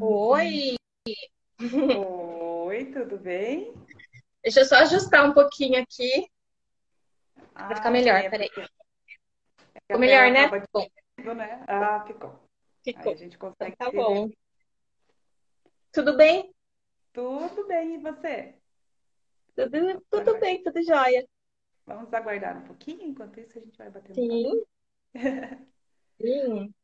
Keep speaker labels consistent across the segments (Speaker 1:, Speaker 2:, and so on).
Speaker 1: Oi!
Speaker 2: Oi, tudo bem?
Speaker 1: Deixa eu só ajustar um pouquinho aqui. Ah, ficar melhor,
Speaker 2: é,
Speaker 1: peraí. Ficou melhor, né?
Speaker 2: Ficou. né? Ah, ficou.
Speaker 1: ficou.
Speaker 2: Aí a gente consegue.
Speaker 1: Então
Speaker 2: tá
Speaker 1: bom. Tudo bem?
Speaker 2: Tudo bem, e você?
Speaker 1: Tudo, tudo bem, tudo jóia.
Speaker 2: Vamos aguardar um pouquinho, enquanto isso a gente vai batendo
Speaker 1: Sim,
Speaker 2: papo.
Speaker 1: sim.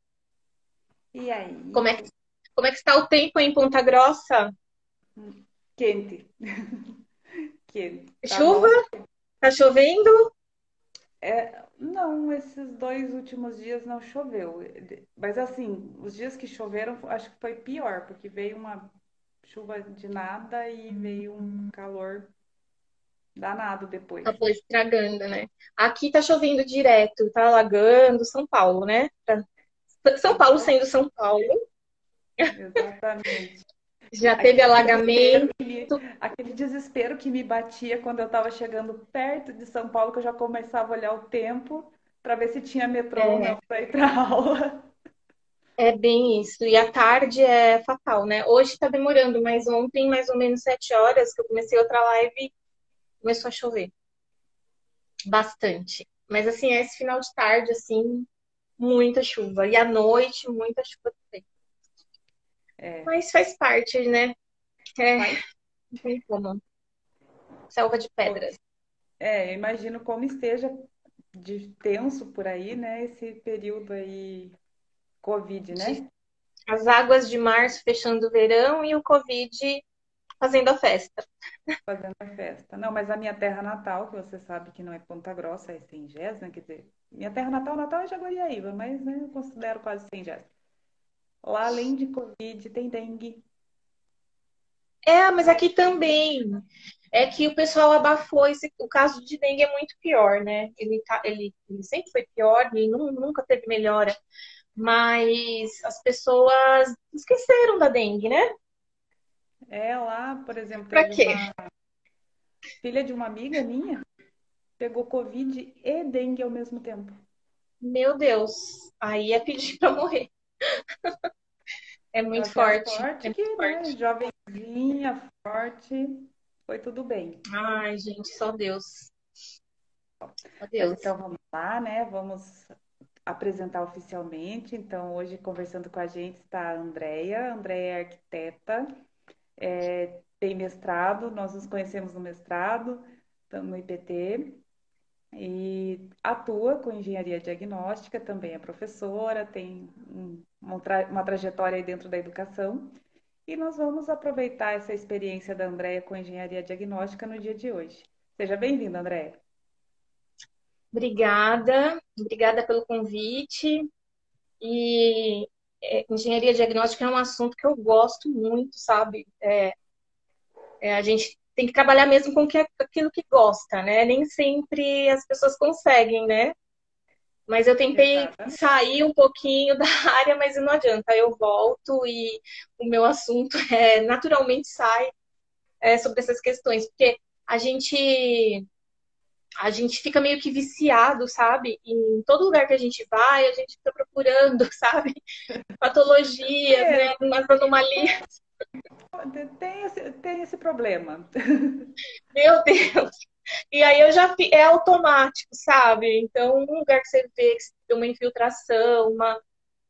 Speaker 2: E aí?
Speaker 1: Como é que, como é que está o tempo em Ponta Grossa?
Speaker 2: Quente. Quente. Tá
Speaker 1: Chuva?
Speaker 2: bom?
Speaker 1: Tá chovendo?
Speaker 2: É, não, esses dois últimos dias não choveu. Mas assim, os dias que choveram, acho que foi pior, porque veio uma chuva de nada e veio um calor danado depois.
Speaker 1: Acabou estragando, né? Aqui tá chovendo direto, tá alagando São Paulo, né? Tá- São Paulo sendo São Paulo,
Speaker 2: Exatamente.
Speaker 1: já teve
Speaker 2: Aquele
Speaker 1: alagamento.
Speaker 2: desespero me, aquele desespero que me batia quando eu estava chegando perto de São Paulo, que eu já começava a olhar o tempo para ver se tinha metrô ou
Speaker 1: É.
Speaker 2: não para ir para aula.
Speaker 1: É bem isso. E a tarde é fatal, né? Hoje tá demorando, mas ontem, mais ou menos sete horas, que eu comecei outra live, começou a chover. Bastante. Mas assim, esse final de tarde, assim, muita chuva. E à noite, muita chuva também.
Speaker 2: É,
Speaker 1: Mas faz parte, né? É,
Speaker 2: Faz.
Speaker 1: não tem como. Selva de pedras.
Speaker 2: é, eu imagino como esteja de tenso por aí, né? Esse período aí, Covid, né?
Speaker 1: As águas de março fechando o verão e o Covid fazendo a festa.
Speaker 2: Fazendo a festa. Não, mas a minha terra natal, que você sabe que não é Ponta Grossa, é Sengés, né? Quer dizer, minha terra natal, natal é Jaguariaíva, mas né, eu considero quase Sengés. Lá, além de Covid, tem dengue.
Speaker 1: É, mas aqui também. É que o pessoal abafou esse, o caso de dengue é muito pior, né? Ele, tá, ele, ele sempre foi pior e nu- nunca teve melhora. Mas as pessoas esqueceram da dengue, né?
Speaker 2: É, lá, por exemplo,
Speaker 1: Pra quê?
Speaker 2: uma filha de uma amiga minha, pegou Covid e dengue ao mesmo tempo.
Speaker 1: Meu Deus, aí é pedir pra morrer. É muito forte. É
Speaker 2: que,
Speaker 1: muito
Speaker 2: né,
Speaker 1: forte.
Speaker 2: jovenzinha, forte, foi tudo bem.
Speaker 1: Ai, gente, só Deus. Só
Speaker 2: Mas
Speaker 1: Deus.
Speaker 2: então vamos lá, né? Vamos apresentar oficialmente. Então, hoje conversando com a gente está a Andrea. Andrea é arquiteta, é, tem mestrado, nós nos conhecemos no mestrado, no IPT, e atua com engenharia diagnóstica, também é professora, tem um- uma, tra- uma trajetória aí dentro da educação. E nós vamos aproveitar essa experiência da Andrea com engenharia diagnóstica no dia de hoje. Seja bem-vinda, Andrea.
Speaker 1: Obrigada, obrigada pelo convite. E é, engenharia diagnóstica é um assunto que eu gosto muito, sabe? É, é, a gente tem que trabalhar mesmo com que- aquilo que gosta, né? Nem sempre as pessoas conseguem, né? Mas eu tentei
Speaker 2: Exata.
Speaker 1: sair um pouquinho da área, mas não adianta. Eu volto e o meu assunto é, naturalmente sai é, sobre essas questões, porque a gente a gente fica meio que viciado, sabe? Em todo lugar que a gente vai, a gente fica procurando, sabe? Patologias,
Speaker 2: É.
Speaker 1: né? Umas anomalias.
Speaker 2: Tem esse, tem esse problema.
Speaker 1: Meu Deus! E aí eu já é automático, sabe? Então, um lugar que você vê que tem uma infiltração, uma,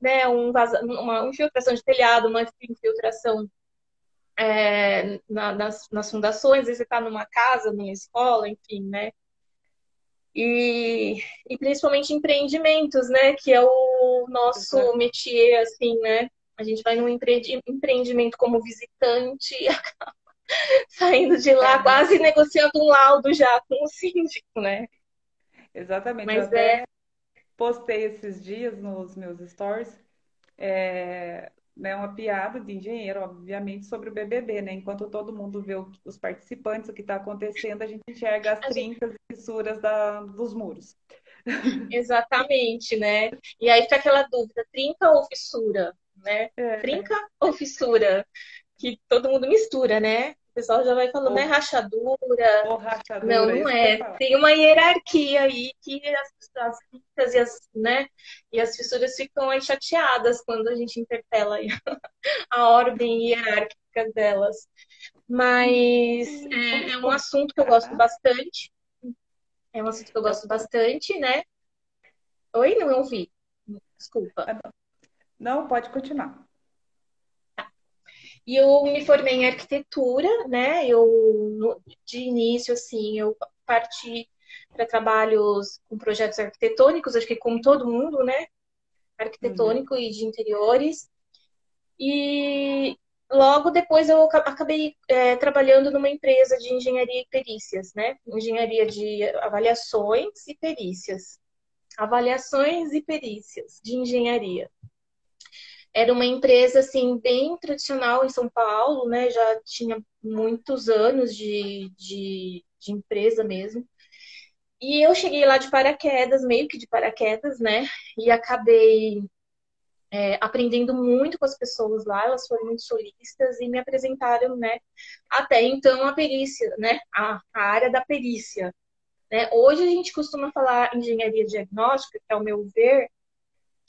Speaker 1: né, um vaza, uma infiltração de telhado, uma infiltração é, na- nas, nas fundações, às vezes você está numa casa, numa escola, enfim, né? E, e principalmente empreendimentos, né? Que é o nosso
Speaker 2: Exato.
Speaker 1: métier, assim, né? A gente vai num empreendi- empreendimento como visitante e acaba saindo de lá
Speaker 2: É.
Speaker 1: quase negociando um laudo já com o síndico, né?
Speaker 2: Exatamente. Eu
Speaker 1: Mas
Speaker 2: até
Speaker 1: é,
Speaker 2: postei esses dias nos meus stories, é, né, uma piada de engenheiro, obviamente, sobre o BBB, né? Enquanto todo mundo vê o- os participantes, o que está acontecendo, a gente enxerga as trincas e fissuras da, dos muros.
Speaker 1: exatamente, né? E aí fica aquela dúvida, trinca ou fissura, né?
Speaker 2: É,
Speaker 1: Trinca ou fissura? Que todo mundo mistura, né? O pessoal já vai falando,
Speaker 2: Ou-
Speaker 1: é rachadura.
Speaker 2: Ou rachadura,
Speaker 1: Não, não é. Tem uma hierarquia aí que as, as e as, né, e as fissuras ficam aí chateadas quando a gente interpela a ordem hierárquica delas. Mas é, é um assunto que eu gosto bastante. É um assunto que eu gosto bastante, né? Oi, não ouvi. Desculpa.
Speaker 2: Não, pode continuar.
Speaker 1: E eu me formei em arquitetura, né? Eu, de início, assim, eu parti para trabalhos com projetos arquitetônicos, acho que como todo mundo, né? Arquitetônico e de interiores. E logo depois eu aca- acabei é, trabalhando numa empresa de engenharia e perícias, né? Engenharia de avaliações e perícias. Avaliações e perícias de engenharia. Era uma empresa assim bem tradicional em São Paulo, né? Já tinha muitos anos de, de, de empresa mesmo. E eu cheguei lá de paraquedas, meio que de paraquedas, né? E acabei é, aprendendo muito com as pessoas lá, elas foram muito solistas e me apresentaram, né? Até então a perícia, né? A, a área da perícia. Né? Hoje a gente costuma falar engenharia diagnóstica, que ao meu ver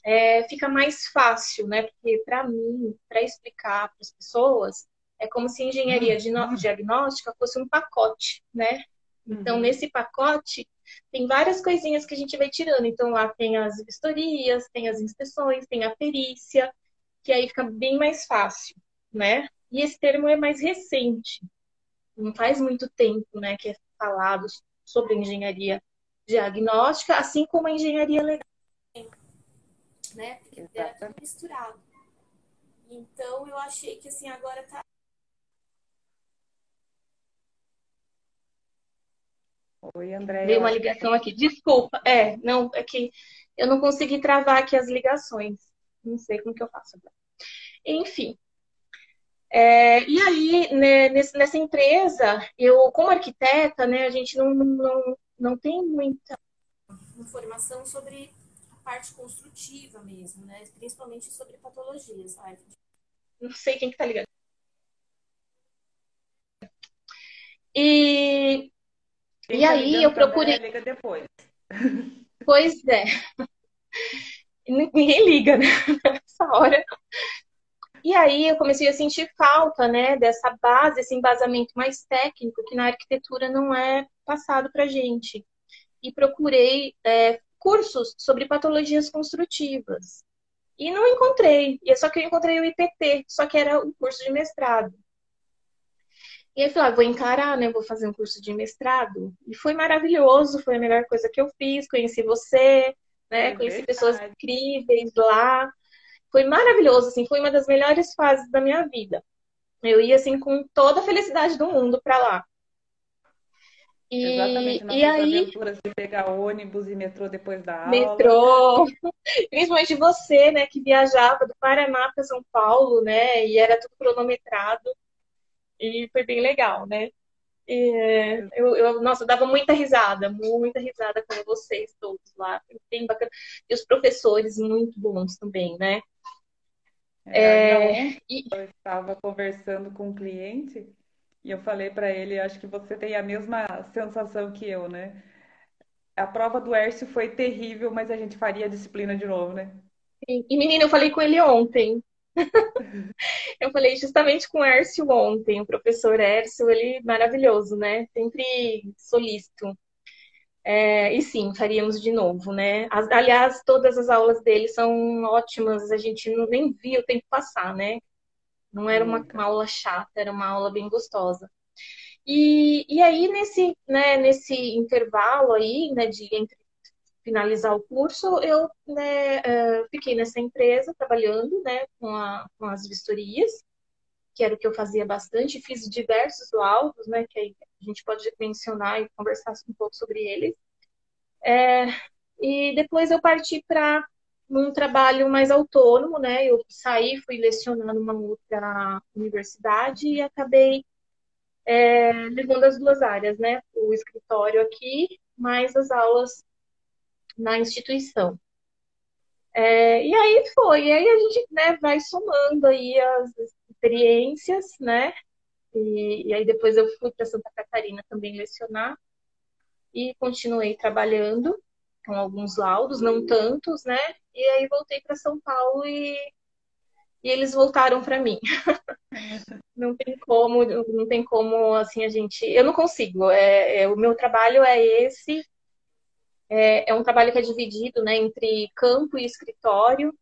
Speaker 1: é, fica mais fácil, né? Porque para mim, para explicar para as pessoas, é como se engenharia dino- diagnóstica fosse um pacote, né? Então,
Speaker 2: Uhum.
Speaker 1: nesse pacote, tem várias coisinhas que a gente vai tirando. Então, lá tem as vistorias, tem as inspeções, tem a perícia, que aí fica bem mais fácil, né? E esse termo é mais recente. Não faz muito tempo, né, que é falado sobre engenharia diagnóstica, assim como a engenharia legal. Né? Porque era tudo misturado. Então, eu achei que, assim, agora tá
Speaker 2: Oi, Andréia.
Speaker 1: Veio uma ligação aqui. Desculpa. É, não, é que eu não consegui travar aqui as ligações. Não sei como que eu faço agora. Enfim. É, e aí, né, nesse- nessa empresa, eu, como arquiteta, né, a gente não, não, não tem muita informação sobre parte construtiva mesmo, né? Principalmente sobre patologias. Ai, não sei quem que tá ligando. E,
Speaker 2: Quem
Speaker 1: e
Speaker 2: tá
Speaker 1: aí eu
Speaker 2: pra
Speaker 1: procurei.
Speaker 2: Liga depois.
Speaker 1: Pois é. Ninguém liga, né? Nessa hora. E aí eu comecei a sentir falta, né, dessa base, esse embasamento mais técnico que na arquitetura não é passado pra gente. E procurei é, cursos sobre patologias construtivas. E não encontrei. E é só que eu encontrei o IPT, só que era um curso de mestrado. E aí eu falei, ah, vou encarar, né? Vou fazer um curso de mestrado. E foi maravilhoso, foi a melhor coisa que eu fiz. Conheci você, né?
Speaker 2: É
Speaker 1: Conheci
Speaker 2: verdade.
Speaker 1: pessoas incríveis lá. Foi maravilhoso, assim, foi uma das melhores fases da minha vida. Eu ia, assim, com toda a felicidade do mundo pra lá. E,
Speaker 2: Exatamente,
Speaker 1: e aí,
Speaker 2: aventuras de pegar ônibus e metrô depois da aula.
Speaker 1: metrô, principalmente você, né, que viajava do Paraná para São Paulo, né, e era tudo cronometrado. E foi bem legal, né? E, eu, eu, nossa, eu dava muita risada, muita risada com vocês todos lá. Bem bacana. E os professores muito bons também, né?
Speaker 2: É,
Speaker 1: E,
Speaker 2: eu estava conversando com um cliente e eu falei para ele, acho que você tem a mesma sensação que eu, né? A prova do Hércio foi terrível, mas a gente faria a disciplina de novo, né?
Speaker 1: e, menina, eu falei com ele ontem. Eu falei justamente com o Hércio ontem, o professor Hércio, ele maravilhoso, né? Sempre solícito. É, e sim, faríamos de novo, né? As- aliás, todas as aulas dele são ótimas, a gente não, nem via o tempo passar, né? Não era uma, uma aula chata, era uma aula bem gostosa. E, e aí, nesse, né, nesse intervalo aí, né, de entre finalizar o curso, eu né, eh, fiquei nessa empresa trabalhando, né, com, a- com as vistorias, que era o que eu fazia bastante, fiz diversos laudos, né, que aí a gente pode mencionar e conversar um pouco sobre eles. É, e depois eu parti para um trabalho mais autônomo, né? Eu saí, fui lecionar numa outra universidade e acabei é, levando as duas áreas, né? O escritório aqui, mais as aulas na instituição. É, e aí foi, e aí a gente né, vai somando aí as experiências, né? E, e aí depois eu fui para Santa Catarina também lecionar e continuei trabalhando com alguns laudos, não tantos, né? E aí voltei para São Paulo e, e eles voltaram para mim. não tem como, não tem como assim a gente, eu não consigo. É, é o meu trabalho é esse. É, é um trabalho que é dividido, né, entre campo e escritório.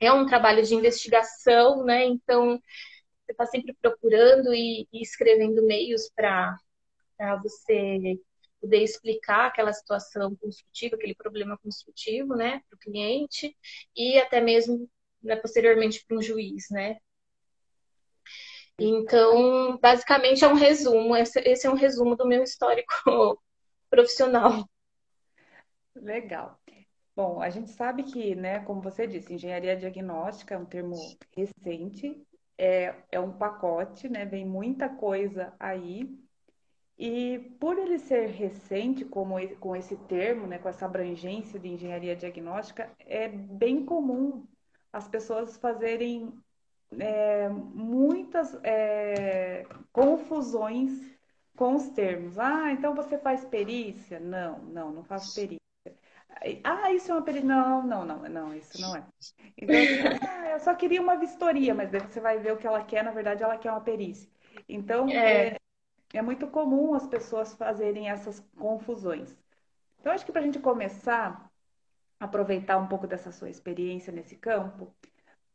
Speaker 1: É um trabalho de investigação, né? Então você está sempre procurando e, e escrevendo meios para você poder explicar aquela situação construtiva, aquele problema construtivo, né, para o cliente e até mesmo né, posteriormente para um juiz, né. Então, basicamente é um resumo. Esse, esse é um resumo do meu histórico profissional.
Speaker 2: Legal. Bom, a gente sabe que, né, como você disse, engenharia diagnóstica é um termo recente, é, é um pacote, né, vem muita coisa aí, e por ele ser recente, como com esse termo, né, com essa abrangência de engenharia diagnóstica, é bem comum as pessoas fazerem é, muitas é, confusões com os termos. Ah, então você faz perícia? Não, não, não faço perícia. Ah, isso é uma perícia? Não, não, não, não, isso não é. Então, ah, eu só queria uma vistoria, mas daí você vai ver o que ela quer, na verdade, ela quer uma perícia. Então, é, é muito comum as pessoas fazerem essas confusões. Então, acho que para a gente começar, aproveitar um pouco dessa sua experiência nesse campo,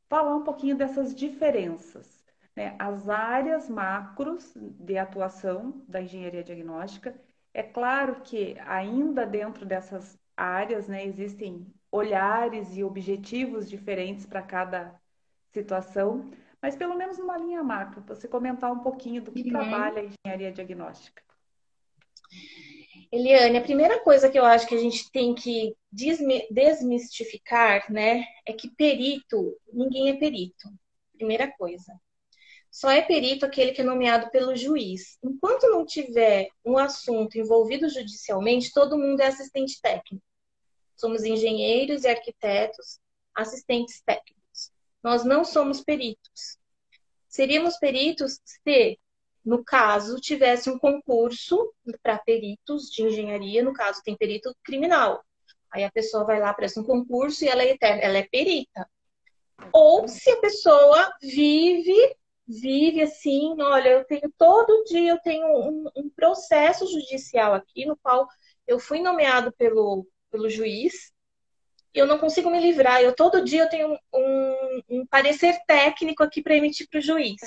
Speaker 2: falar um pouquinho dessas diferenças. Né? As áreas macros de atuação da engenharia diagnóstica. É claro que ainda dentro dessas áreas né, existem olhares e objetivos diferentes para cada situação, mas pelo menos numa linha macro, você comentar um pouquinho do que uhum. trabalha a engenharia diagnóstica.
Speaker 1: Eliane, a primeira coisa que eu acho que a gente tem que desmistificar, né, é que perito, ninguém é perito. Primeira coisa. Só é perito aquele que é nomeado pelo juiz. Enquanto não tiver um assunto envolvido judicialmente, todo mundo é assistente técnico. Somos engenheiros e arquitetos, assistentes técnicos. Nós não somos peritos. Seríamos peritos se, no caso, tivesse um concurso para peritos de engenharia, no caso, tem perito criminal. Aí a pessoa vai lá, presta um concurso e ela é, ela é perita. Ou se a pessoa vive, vive assim, olha, eu tenho todo dia, eu tenho um, um processo judicial aqui no qual eu fui nomeado pelo, pelo juiz, eu não consigo me livrar. Eu todo dia eu tenho um, um parecer técnico aqui para emitir para o juiz,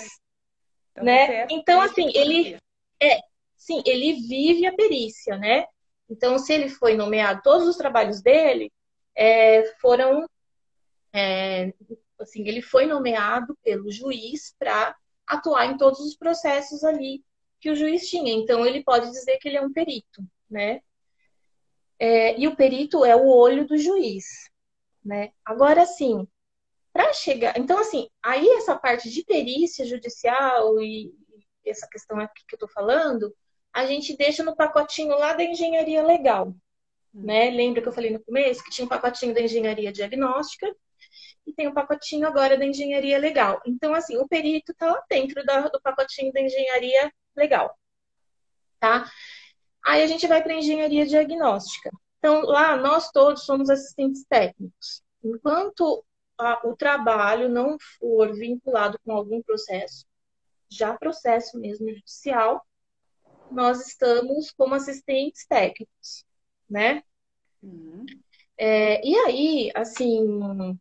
Speaker 1: então, né? É então assim ele é, sim, ele vive a perícia, né? Então se ele foi nomeado, todos os trabalhos dele é, foram, é, assim, ele foi nomeado pelo juiz para atuar em todos os processos ali que o juiz tinha. Então ele pode dizer que ele é um perito, né? É, e o perito é o olho do juiz, né? Agora, sim, para chegar. Então, assim, aí essa parte de perícia judicial e essa questão aqui que eu estou falando, a gente deixa no pacotinho lá da engenharia legal. Né? Lembra que eu falei no começo que tinha um pacotinho da engenharia diagnóstica e tem um pacotinho agora da engenharia legal. Então, assim, o perito está lá dentro do pacotinho da engenharia legal. Tá? Aí a gente vai para a engenharia diagnóstica. Então, lá nós todos somos assistentes técnicos. Enquanto a, o trabalho não for vinculado com algum processo, já processo mesmo judicial, nós estamos como assistentes técnicos, né? Uhum. É, e aí, assim,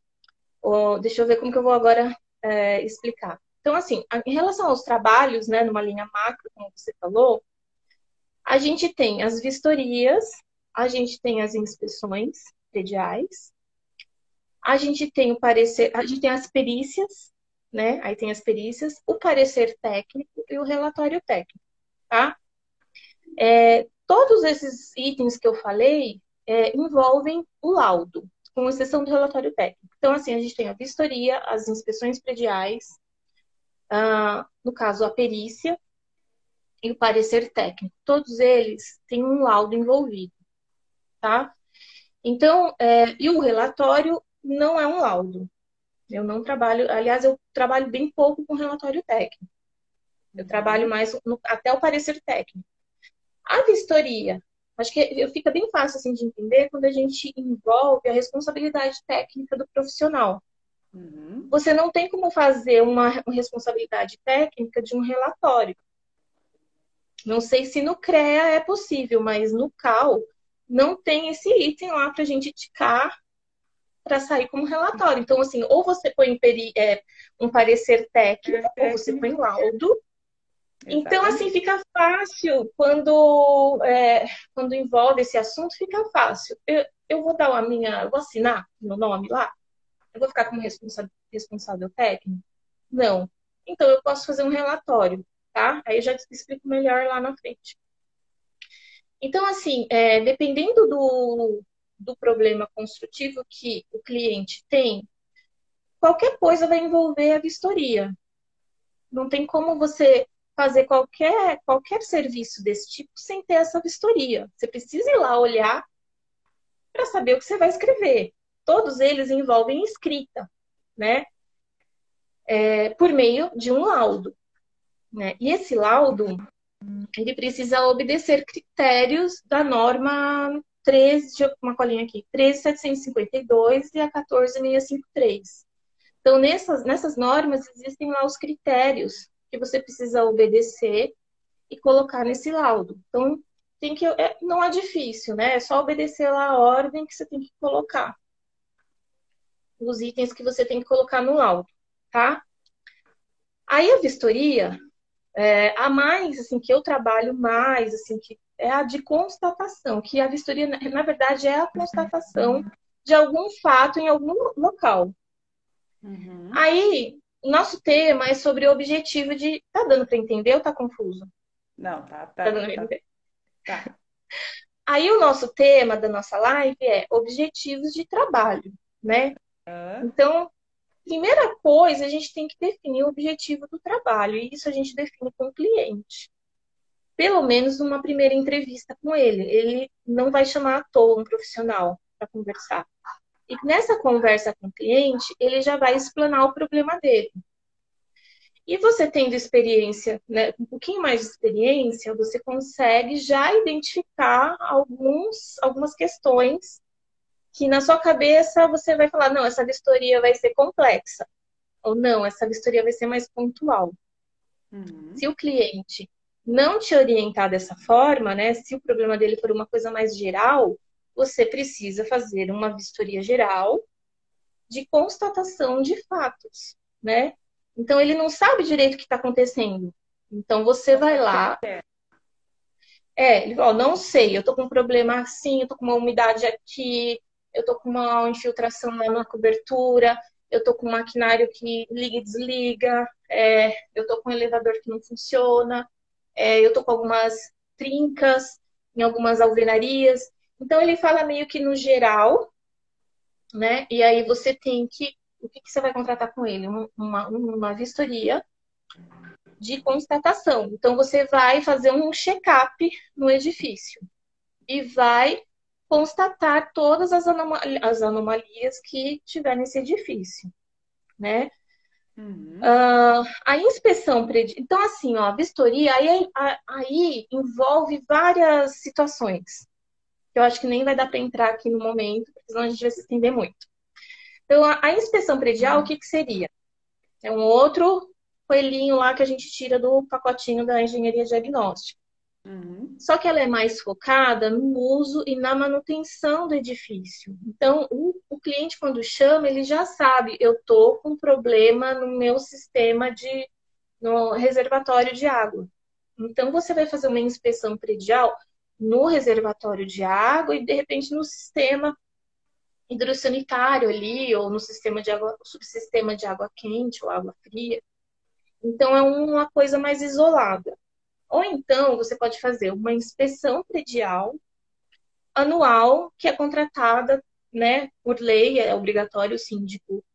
Speaker 1: ó, deixa eu ver como que eu vou agora é, explicar. Então, assim, em relação aos trabalhos, né, numa linha macro, como você falou, a gente tem as vistorias, a gente tem as inspeções prediais, a gente tem o parecer, a gente tem as perícias, né? Aí tem as perícias, o parecer técnico e o relatório técnico, tá? É, todos esses itens que eu falei é, envolvem o laudo, com exceção do relatório técnico. Então, assim, a gente tem a vistoria, as inspeções prediais, ah, no caso, a perícia, e o parecer técnico. Todos eles têm um laudo envolvido, tá? Então, é, e o relatório não é um laudo. Eu não trabalho, aliás, eu trabalho bem pouco com relatório técnico. Eu trabalho mais no, até o parecer técnico. A vistoria, acho que fica bem fácil assim de entender quando a gente envolve a responsabilidade técnica do profissional. Uhum. Você não tem como fazer uma, uma responsabilidade técnica de um relatório. Não sei se no CREA é possível, mas no CAL não tem esse item lá para a gente ticar para sair como relatório. Então, assim, ou você põe é, um parecer técnico, ou você põe laudo. Então, assim, fica fácil quando, é, quando envolve esse assunto, fica fácil. Eu, eu vou dar a minha, vou assinar meu nome lá? Eu vou ficar como responsável, responsável técnico? Não. Então, eu posso fazer um relatório, tá? Aí eu já te explico melhor lá na frente. Então, assim, é, dependendo do, do problema construtivo que o cliente tem, qualquer coisa vai envolver a vistoria. Não tem como você fazer qualquer, qualquer serviço desse tipo sem ter essa vistoria. Você precisa ir lá olhar para saber o que você vai escrever. Todos eles envolvem escrita, né? É, por meio de um laudo. Né? E esse laudo, ele precisa obedecer critérios da norma 13, deixa uma colinha aqui, 13752 e a 14653. Então, nessas, nessas normas, existem lá os critérios que você precisa obedecer e colocar nesse laudo. Então, tem que, é, não é difícil, né? É só obedecer lá a ordem que você tem que colocar. Os itens que você tem que colocar no laudo, tá? Aí a vistoria, é, a mais, assim, que eu trabalho mais, assim, que é a de constatação, que a vistoria, na verdade, é a constatação de algum fato em algum local. Uhum. Aí, nosso tema é sobre o objetivo de. Tá dando para entender ou tá confuso?
Speaker 2: Não, tá. Tá, tá dando
Speaker 1: tá, tá. Aí, o nosso tema da nossa live é objetivos de trabalho, né? Uhum. Então, primeira coisa, a gente tem que definir o objetivo do trabalho, e isso a gente define com o cliente pelo menos uma primeira entrevista com ele. Ele não vai chamar à toa um profissional para conversar. E nessa conversa com o cliente, ele já vai explanar o problema dele. E você tendo experiência, né, um pouquinho mais de experiência, você consegue já identificar alguns, algumas questões que na sua cabeça você vai falar, não, essa vistoria vai ser complexa. Ou não, essa vistoria vai ser mais pontual. Uhum. Se o cliente não te orientar dessa forma, né? Se o problema dele for uma coisa mais geral, você precisa fazer uma vistoria geral de constatação de fatos, né? Então ele não sabe direito o que está acontecendo. Então você vai lá. É, ele fala, não sei, eu tô com um problema assim, eu tô com uma umidade aqui, eu tô com uma infiltração lá na cobertura, eu tô com um maquinário que liga e desliga, é, eu tô com um elevador que não funciona, é, eu tô com algumas trincas em algumas alvenarias. Então ele fala meio que no geral, né? E aí você tem que. O que, que você vai contratar com ele? Uma, uma vistoria de constatação. Então você vai fazer um check-up no edifício e vai constatar todas as, as anomalias que tiver nesse edifício, né? Uhum. Uh, a inspeção predial. Então, assim, ó, a vistoria aí, aí envolve várias situações. Que eu acho que nem vai dar para entrar aqui no momento, porque senão a gente vai se estender muito. Então, a, a inspeção predial, uhum. o que, que seria? É um outro coelhinho lá que a gente tira do pacotinho da engenharia diagnóstica. Uhum. Só que ela é mais focada no uso e na manutenção do edifício. Então, o, o cliente, quando chama, ele já sabe, eu tô com problema no meu sistema de no reservatório de água. Então, você vai fazer uma inspeção predial no reservatório de água e, de repente, no sistema hidrossanitário ali, ou no sistema de água, subsistema de água quente ou água fria. Então, é uma coisa mais isolada. Ou então você pode fazer uma inspeção predial anual, que é contratada né, por lei, é obrigatório o síndico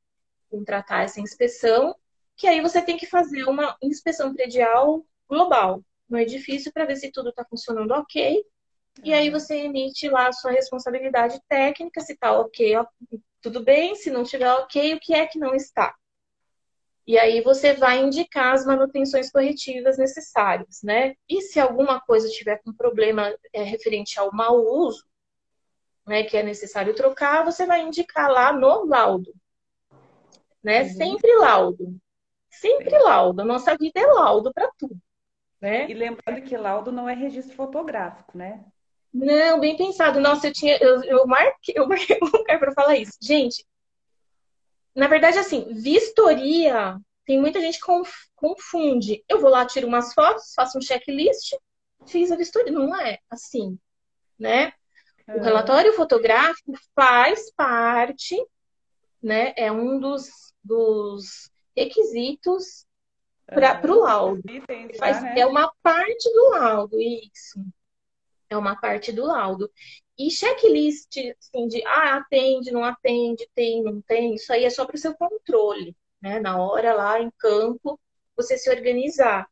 Speaker 1: contratar essa inspeção, que aí você tem que fazer uma inspeção predial global no edifício para ver se tudo está funcionando ok. E aí você emite lá a sua responsabilidade técnica, se está ok, tudo bem, se não estiver ok, o que é que não está. E aí você vai indicar as manutenções corretivas necessárias, né? E se alguma coisa tiver com problema é, referente ao mau uso, né, que é necessário trocar, você vai indicar lá no laudo, né? Uhum. Sempre laudo. Sempre Sim. laudo. Nossa vida é laudo para tudo, né?
Speaker 2: E lembrando que laudo não é registro fotográfico, né?
Speaker 1: Não, bem pensado. Nossa, eu tinha, eu, eu marquei, eu marquei um lugar para falar isso. Gente, na verdade, assim, vistoria, tem muita gente que confunde. Eu vou lá, tiro umas fotos, faço um checklist, fiz a vistoria. Não é assim, né? O relatório fotográfico faz parte, né? É um dos, dos requisitos para o laudo. Faz, né? É uma parte do laudo, isso. É uma parte do laudo. E checklist, assim, de ah, atende, não atende, tem, não tem, isso aí é só para o seu controle, né? Na hora lá em campo, você se organizar.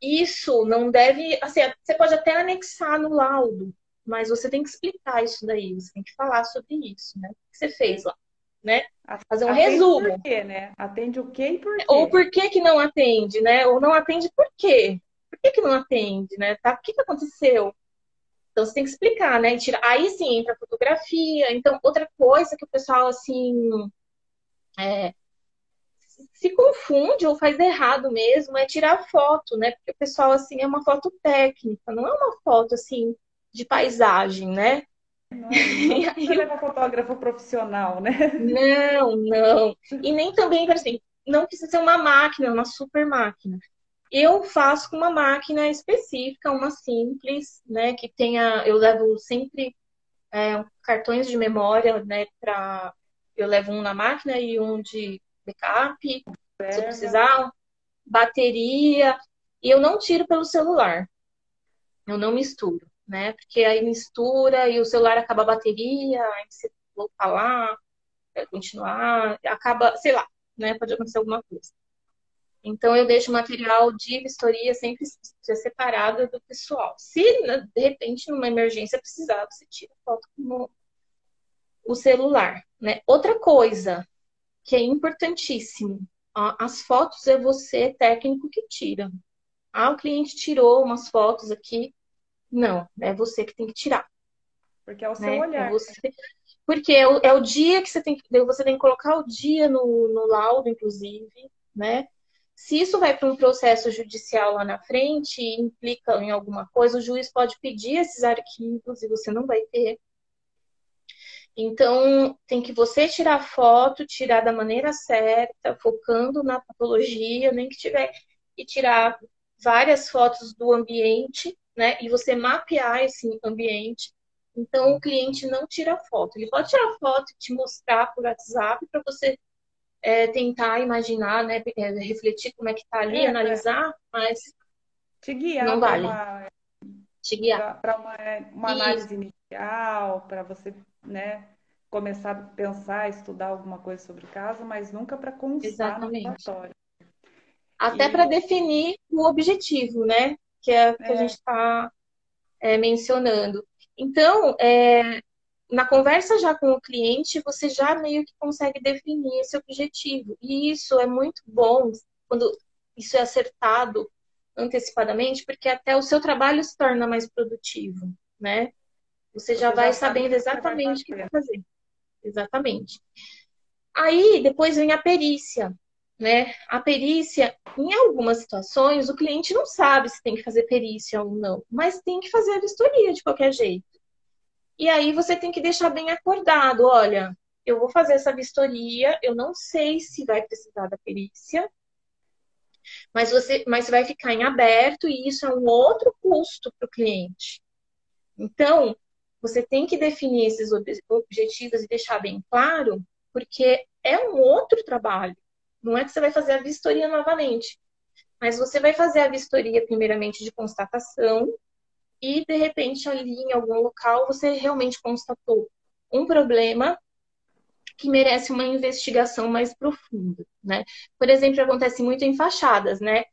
Speaker 1: Isso não deve, assim, você pode até anexar no laudo, mas você tem que explicar isso daí, você tem que falar sobre isso, né? O que você fez lá, né? Fazer um atende resumo.
Speaker 2: Por quê, né? Atende o quê e por quê?
Speaker 1: Ou por que que não atende, né? Ou não atende por quê? Por que que não atende, né? Tá? O que que aconteceu? Então você tem que explicar, né? Tira... Aí sim entra a fotografia. Então, outra coisa que o pessoal assim é, se confunde ou faz errado mesmo é tirar foto, né? Porque o pessoal assim é uma foto técnica, não é uma foto assim de paisagem, né?
Speaker 2: Não, não você leva fotógrafo profissional, né?
Speaker 1: Não, não. E nem também, assim, não precisa ser uma máquina, uma super máquina. Eu faço com uma máquina específica, uma simples, né? Que tenha. Eu levo sempre é, cartões de memória, né? Pra, eu levo um na máquina e um de backup, se eu precisar, bateria. E eu não tiro pelo celular. Eu não misturo, né? Porque aí mistura e o celular acaba a bateria, aí você volta lá, continuar, acaba, sei lá, né? Pode acontecer alguma coisa. Então, eu deixo o material de vistoria sempre separado do pessoal. Se, né, de repente, numa emergência precisar, você tira foto com o celular. Né? Outra coisa que é importantíssimo, as fotos é você, técnico, que tira. Ah, o cliente tirou umas fotos aqui. Não, é você que tem que tirar.
Speaker 2: Porque é o seu né? olhar.
Speaker 1: É você... Porque é o, é o, dia que você tem que. Você tem que colocar o dia no, no laudo, inclusive, né? Se isso vai para um processo judicial lá na frente e implica em alguma coisa, o juiz pode pedir esses arquivos e você não vai ter. Então, tem que você tirar foto, tirar da maneira certa, focando na patologia, nem que tiver que tirar várias fotos do ambiente, né? E você mapear esse ambiente. Então, o cliente não tira foto. Ele pode tirar foto e te mostrar por WhatsApp para você é, tentar imaginar, né, é, refletir como é que está ali, é, analisar, mas
Speaker 2: te guiar
Speaker 1: não vale. Uma, te guiar
Speaker 2: para uma, uma análise inicial, para você, né, começar a pensar, estudar alguma coisa sobre o caso, mas nunca para constar Exatamente. no relatório.
Speaker 1: Até e... para definir o objetivo, né, que é o que a é. gente está é, mencionando. Então, é, na conversa já com o cliente, você já meio que consegue definir esse objetivo. E isso é muito bom quando isso é acertado antecipadamente, porque até o seu trabalho se torna mais produtivo, né? Você já você vai já sabendo exatamente o que vai fazer. Exatamente. Aí, depois vem a perícia, né? A perícia, em algumas situações, o cliente não sabe se tem que fazer perícia ou não, mas tem que fazer a vistoria de qualquer jeito. E aí você tem que deixar bem acordado, olha, eu vou fazer essa vistoria, eu não sei se vai precisar da perícia, mas você, mas vai ficar em aberto e isso é um outro custo para o cliente. Então, você tem que definir esses objetivos e deixar bem claro, porque é um outro trabalho. Não é que você vai fazer a vistoria novamente, mas você vai fazer a vistoria primeiramente de constatação, e de repente ali em algum local você realmente constatou um problema que merece uma investigação mais profunda, né? Por exemplo, acontece muito em fachadas, né?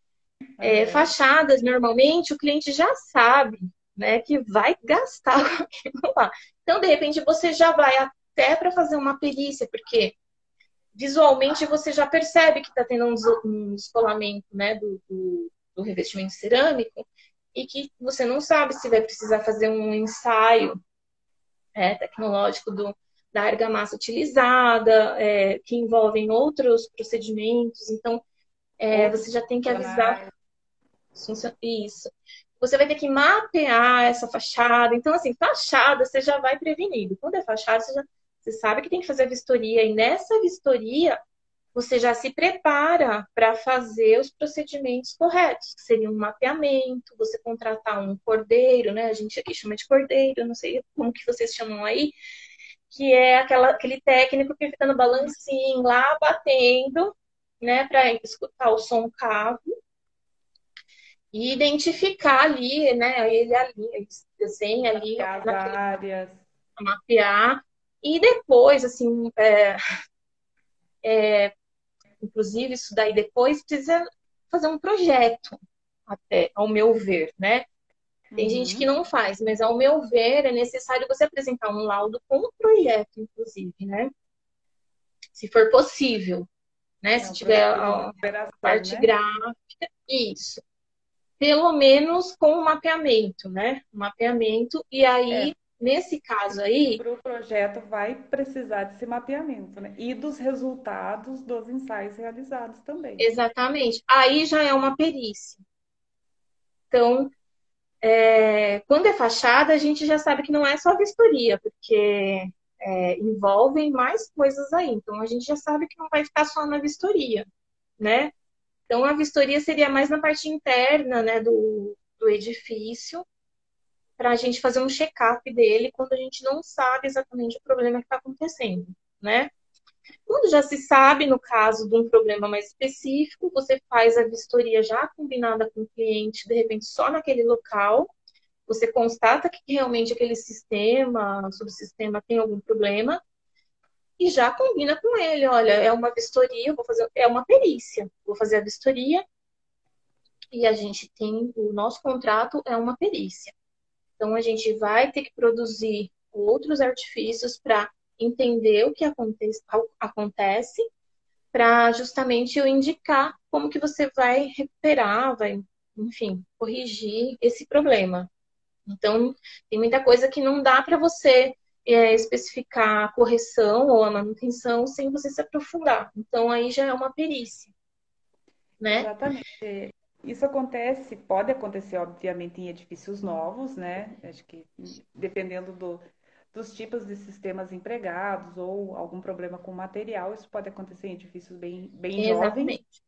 Speaker 1: É, fachadas, normalmente, o cliente já sabe, né, que vai gastar com aquilo lá. Então, de repente, você já vai até para fazer uma perícia, porque visualmente você já percebe que está tendo um descolamento né, do, do, do, revestimento cerâmico e que você não sabe se vai precisar fazer um ensaio é, tecnológico do, da argamassa utilizada, é, que envolvem outros procedimentos. Então, é, você já tem que avisar. Isso. Você vai ter que mapear essa fachada. Então, assim, fachada você já vai prevenido. Quando é fachada, você, já, você sabe que tem que fazer a vistoria. E nessa vistoria, você já se prepara para fazer os procedimentos corretos, que seria um mapeamento, você contratar um cordeiro, né? A gente aqui chama de cordeiro, não sei como que vocês chamam aí, que é aquela, aquele técnico que fica no balancinho lá batendo, né, para escutar o som cavo e identificar ali, né, ele ali, ele desenha ali,
Speaker 2: as áreas,
Speaker 1: mapear e depois, assim, é, é, inclusive isso daí depois precisa fazer um projeto, até, ao meu ver, né? Tem uhum. gente que não faz, mas ao meu ver é necessário você apresentar um laudo com o projeto, inclusive, né? Se for possível, né? É, Se tiver a, a parte né? gráfica, isso. Pelo menos com o mapeamento, né? O mapeamento, e aí, é. Nesse caso aí.
Speaker 2: Para o projeto vai precisar desse mapeamento, né? E dos resultados dos ensaios realizados também.
Speaker 1: Exatamente. Aí já é uma perícia. Então, é, quando é fachada, a gente já sabe que não é só vistoria, porque é, envolvem mais coisas aí. Então, a gente já sabe que não vai ficar só na vistoria, né? Então, a vistoria seria mais na parte interna, né, do, do edifício, para a gente fazer um check-up dele quando a gente não sabe exatamente o problema que está acontecendo, né? Quando já se sabe, no caso de um problema mais específico, você faz a vistoria já combinada com o cliente, de repente só naquele local, você constata que realmente aquele sistema, subsistema tem algum problema, e já combina com ele, olha, é uma vistoria, vou fazer, é uma perícia, vou fazer a vistoria, e a gente tem, o nosso contrato é uma perícia. Então a gente vai ter que produzir outros artifícios para entender o que acontece, para justamente eu indicar como que você vai recuperar, vai, enfim, corrigir esse problema. Então, tem muita coisa que não dá para você é, especificar a correção ou a manutenção sem você se aprofundar. Então, aí já é uma perícia. Né?
Speaker 2: Exatamente. Isso acontece, pode acontecer, obviamente, em edifícios novos, né? Acho que dependendo do, dos tipos de sistemas empregados ou algum problema com material. Isso pode acontecer em edifícios bem, bem Exatamente. jovens.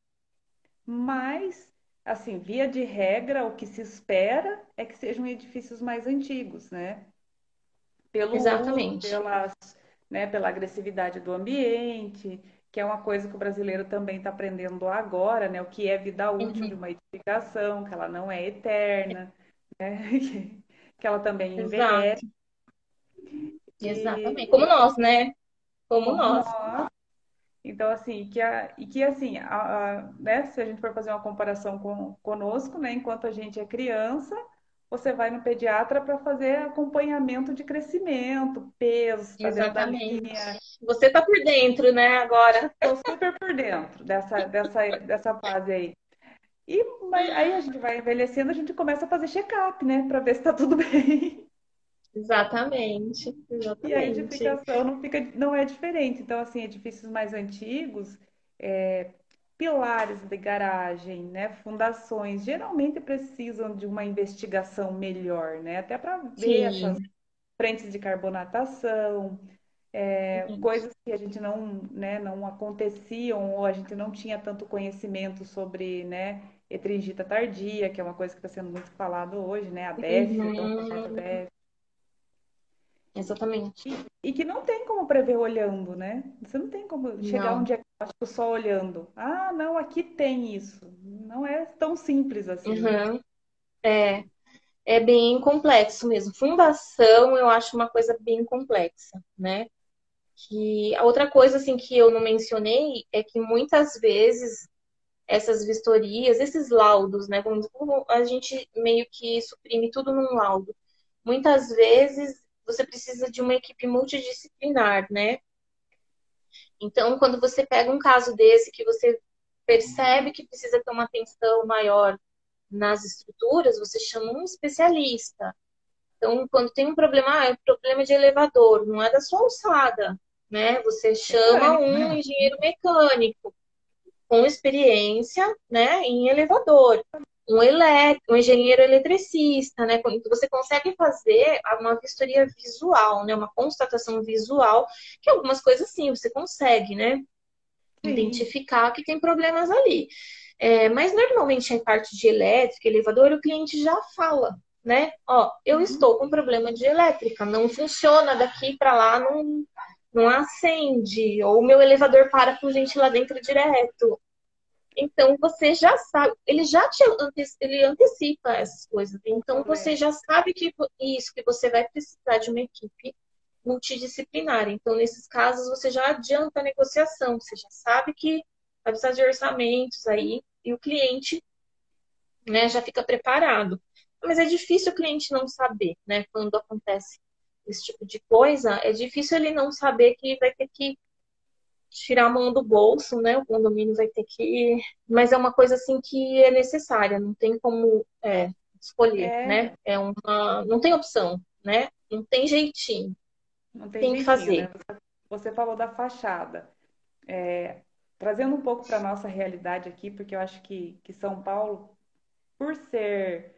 Speaker 2: Mas, assim, via de regra, o que se espera é que sejam edifícios mais antigos, né? Pelo
Speaker 1: Exatamente.
Speaker 2: Uso, pelas, né, pela agressividade do ambiente, que é uma coisa que o brasileiro também está aprendendo agora, né? O que é vida útil uhum. de uma edificação, que ela não é eterna, né? que ela também envelhece. Exato.
Speaker 1: Exatamente. Como nós, né? Como, Como nós. nós.
Speaker 2: Então, assim, que a, e que assim, a, a, né, se a gente for fazer uma comparação com, conosco, né, enquanto a gente é criança, você vai no pediatra para fazer acompanhamento de crescimento, peso,
Speaker 1: tá Exatamente. Você tá por dentro, né, agora?
Speaker 2: Estou super por dentro dessa, dessa, dessa fase aí. E mas, aí a gente vai envelhecendo, a gente começa a fazer check-up, né, para ver se tá tudo bem.
Speaker 1: Exatamente, exatamente.
Speaker 2: E a edificação não, fica, não é diferente. Então, assim, edifícios mais antigos, é, pilares de garagem, né, fundações, geralmente precisam de uma investigação melhor, né? Até para ver Sim. essas frentes de carbonatação, é, coisas que a gente não, né, não aconteciam ou a gente não tinha tanto conhecimento sobre, né, etringita tardia, que é uma coisa que está sendo muito falado hoje, né, a DEF, uhum. o DEF.
Speaker 1: Exatamente.
Speaker 2: E, e, que não tem como prever olhando, né? Você não tem como chegar não. um diagnóstico só olhando. Ah, não, aqui tem isso. Não é tão simples assim.
Speaker 1: Uhum. É, é bem complexo mesmo. Fundação eu acho uma coisa bem complexa, né? Que a outra coisa assim que eu não mencionei é que muitas vezes essas vistorias, esses laudos, né? A gente meio que suprime tudo num laudo. Muitas vezes você precisa de uma equipe multidisciplinar, né? Então, quando você pega um caso desse que você percebe que precisa ter uma atenção maior nas estruturas, você chama um especialista. Então, quando tem um problema, ah, é um problema de elevador, não é da sua alçada, né? Você chama um engenheiro mecânico com experiência, né, em elevador um, elétrico, um engenheiro eletricista, né? Você consegue fazer uma vistoria visual, né? Uma constatação visual, que algumas coisas sim, você consegue, né? Sim. Identificar que tem problemas ali. É, mas normalmente em parte de elétrica, elevador, o cliente já fala, né? Ó, eu uhum. estou com problema de elétrica, não funciona daqui para lá, não, não acende, ou o meu elevador para com gente lá dentro direto, então você já sabe, ele já te ele antecipa essas coisas. Então você já sabe que isso que você vai precisar de uma equipe multidisciplinar. Então nesses casos você já adianta a negociação, você já sabe que vai precisar de orçamentos aí e o cliente, né, já fica preparado. Mas é difícil o cliente não saber, né, quando acontece esse tipo de coisa, é difícil ele não saber que vai ter que tirar a mão do bolso, né? O condomínio vai ter que. Mas é uma coisa assim que é necessária, não tem como é, escolher, é. né? É uma. Não tem opção, né? Não tem jeitinho.
Speaker 2: Não tem, tem jeitinho, que fazer. Né? Você falou da fachada. É, trazendo um pouco para a nossa realidade aqui, porque eu acho que, que São Paulo, por ser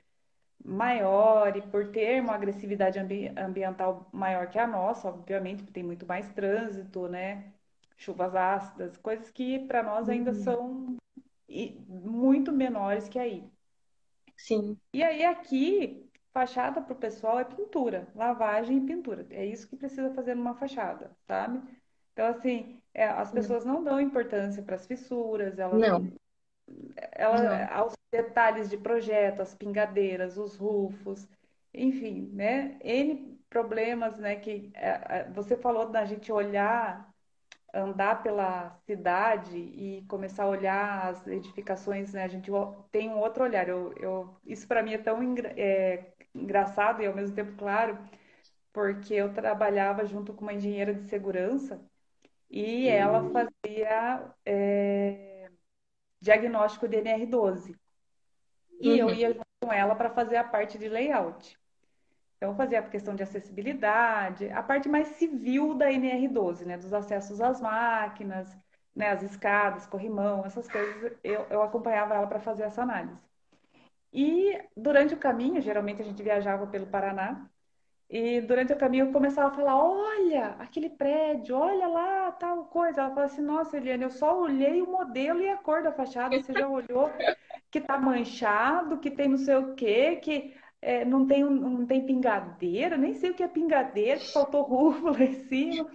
Speaker 2: maior e por ter uma agressividade ambi ambiental maior que a nossa, obviamente, tem muito mais trânsito, né? Chuvas ácidas, coisas que para nós ainda uhum. são muito menores que aí.
Speaker 1: Sim.
Speaker 2: E aí aqui, fachada para o pessoal é pintura, lavagem e pintura. É isso que precisa fazer numa fachada, sabe? Então, assim, é, as pessoas não dão importância para as fissuras, elas
Speaker 1: não.
Speaker 2: Ela, não. aos detalhes de projeto, as pingadeiras, os rufos, enfim, né? N problemas, né? Que é, é você falou da gente olhar andar pela cidade e começar a olhar as edificações, né? A gente tem um outro olhar. Eu, eu isso para mim é tão engra, é, engraçado e ao mesmo tempo claro, porque eu trabalhava junto com uma engenheira de segurança e ela uhum. fazia é, diagnóstico de NR12. E uhum. eu ia junto com ela para fazer a parte de layout. Então, fazia a questão de acessibilidade, a parte mais civil da NR12, né? Dos acessos às máquinas, né? As escadas, corrimão, essas coisas, eu, eu acompanhava ela para fazer essa análise. E durante o caminho, geralmente a gente viajava pelo Paraná, e durante o caminho eu começava a falar: olha, aquele prédio, olha lá, tal coisa. Ela falou assim: nossa, Eliane, eu só olhei o modelo e a cor da fachada, você já olhou que tá manchado, que tem não sei o quê, que é, não, tem, não tem pingadeira, nem sei o que é pingadeira, faltou lá em cima.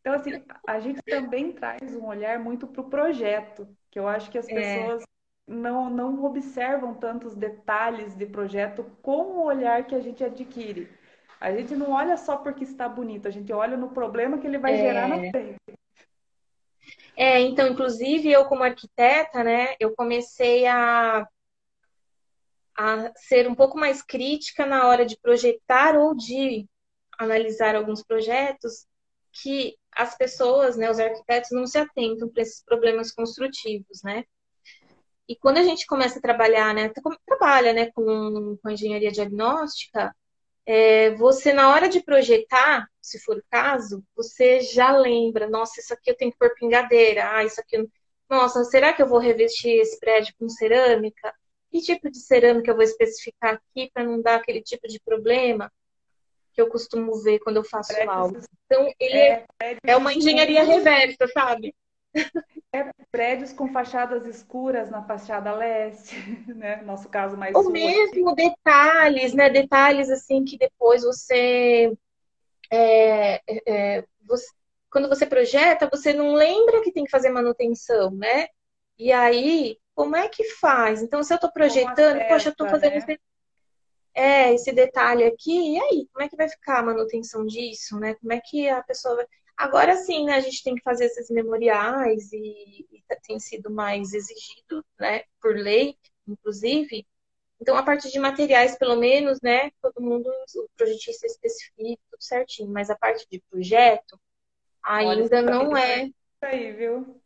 Speaker 2: Então, assim, a gente também traz um olhar muito para o projeto, que eu acho que as é. pessoas é. não, não observam tantos detalhes de projeto com o olhar que a gente adquire. A gente não olha só porque está bonito, a gente olha no problema que ele vai é. gerar na frente.
Speaker 1: É, então, inclusive, eu como arquiteta, né, eu comecei a a ser um pouco mais crítica na hora de projetar ou de analisar alguns projetos que as pessoas, né, os arquitetos não se atentam para esses problemas construtivos, né? E quando a gente começa a trabalhar, né, trabalha, né, com, com engenharia diagnóstica, é, você na hora de projetar, se for o caso, você já lembra, nossa, isso aqui eu tenho que pôr pingadeira, ah, isso aqui, nossa, será que eu vou revestir esse prédio com cerâmica? Que tipo de cerâmica eu vou especificar aqui para não dar aquele tipo de problema que eu costumo ver quando eu faço prédios, algo. Então, ele é, é, é uma engenharia reversa, sabe?
Speaker 2: É prédios com fachadas escuras na fachada leste, né? Nosso caso mais.
Speaker 1: Ou mesmo detalhes, né? Detalhes assim que depois você, é, é, você, quando você projeta, você não lembra que tem que fazer manutenção, né? E aí como é que faz? Então, se eu estou projetando, acessa, poxa, eu estou fazendo né? esse, é, esse detalhe aqui, e aí, como é que vai ficar a manutenção disso, né? Como é que a pessoa vai... Agora sim, né, a gente tem que fazer esses memoriais e, e tem sido mais exigido, né, por lei, inclusive. Então, a parte de materiais, pelo menos, né, todo mundo, o projetista especifica tudo certinho, mas a parte de projeto ainda Olha, não é
Speaker 2: aí, viu?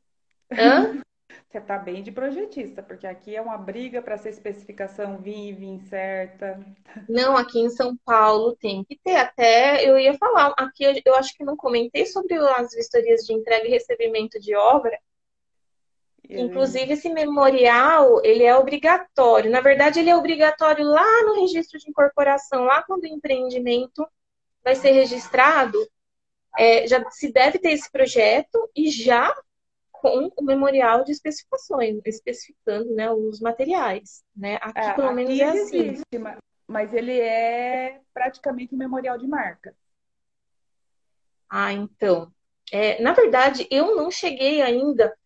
Speaker 1: Hã?
Speaker 2: Você tá bem de projetista, porque aqui é uma briga para essa especificação vir e vir certa.
Speaker 1: Não, aqui em São Paulo tem que ter. Até eu ia falar, aqui eu, eu acho que não comentei sobre as vistorias de entrega e recebimento de obra. Inclusive, esse memorial, ele é obrigatório. Na verdade, ele é obrigatório lá no registro de incorporação, lá quando o empreendimento vai ser registrado, é, já se deve ter esse projeto e já com o memorial de especificações, especificando né, os materiais. Né? Aqui, é, pelo menos, é assim. Existe,
Speaker 2: mas ele é praticamente um memorial de marca.
Speaker 1: Ah, então. É, na verdade, eu não cheguei ainda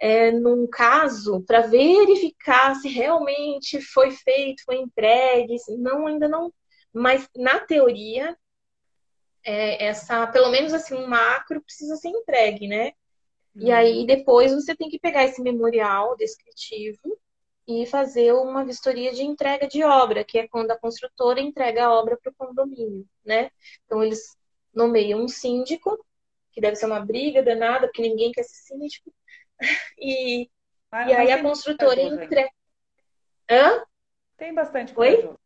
Speaker 1: é, num caso para verificar se realmente foi feito, foi entregue, não, ainda não. Mas na teoria, é, essa, pelo menos assim, um macro precisa ser entregue, né? E aí uhum. depois você tem que pegar esse memorial descritivo e fazer uma vistoria de entrega de obra, que é quando a construtora entrega a obra para o condomínio, né? Então eles nomeiam um síndico, que deve ser uma briga danada, porque ninguém quer ser síndico, e, mas, e aí a construtora entrega. Hã?
Speaker 2: Tem bastante corajoso. Oi?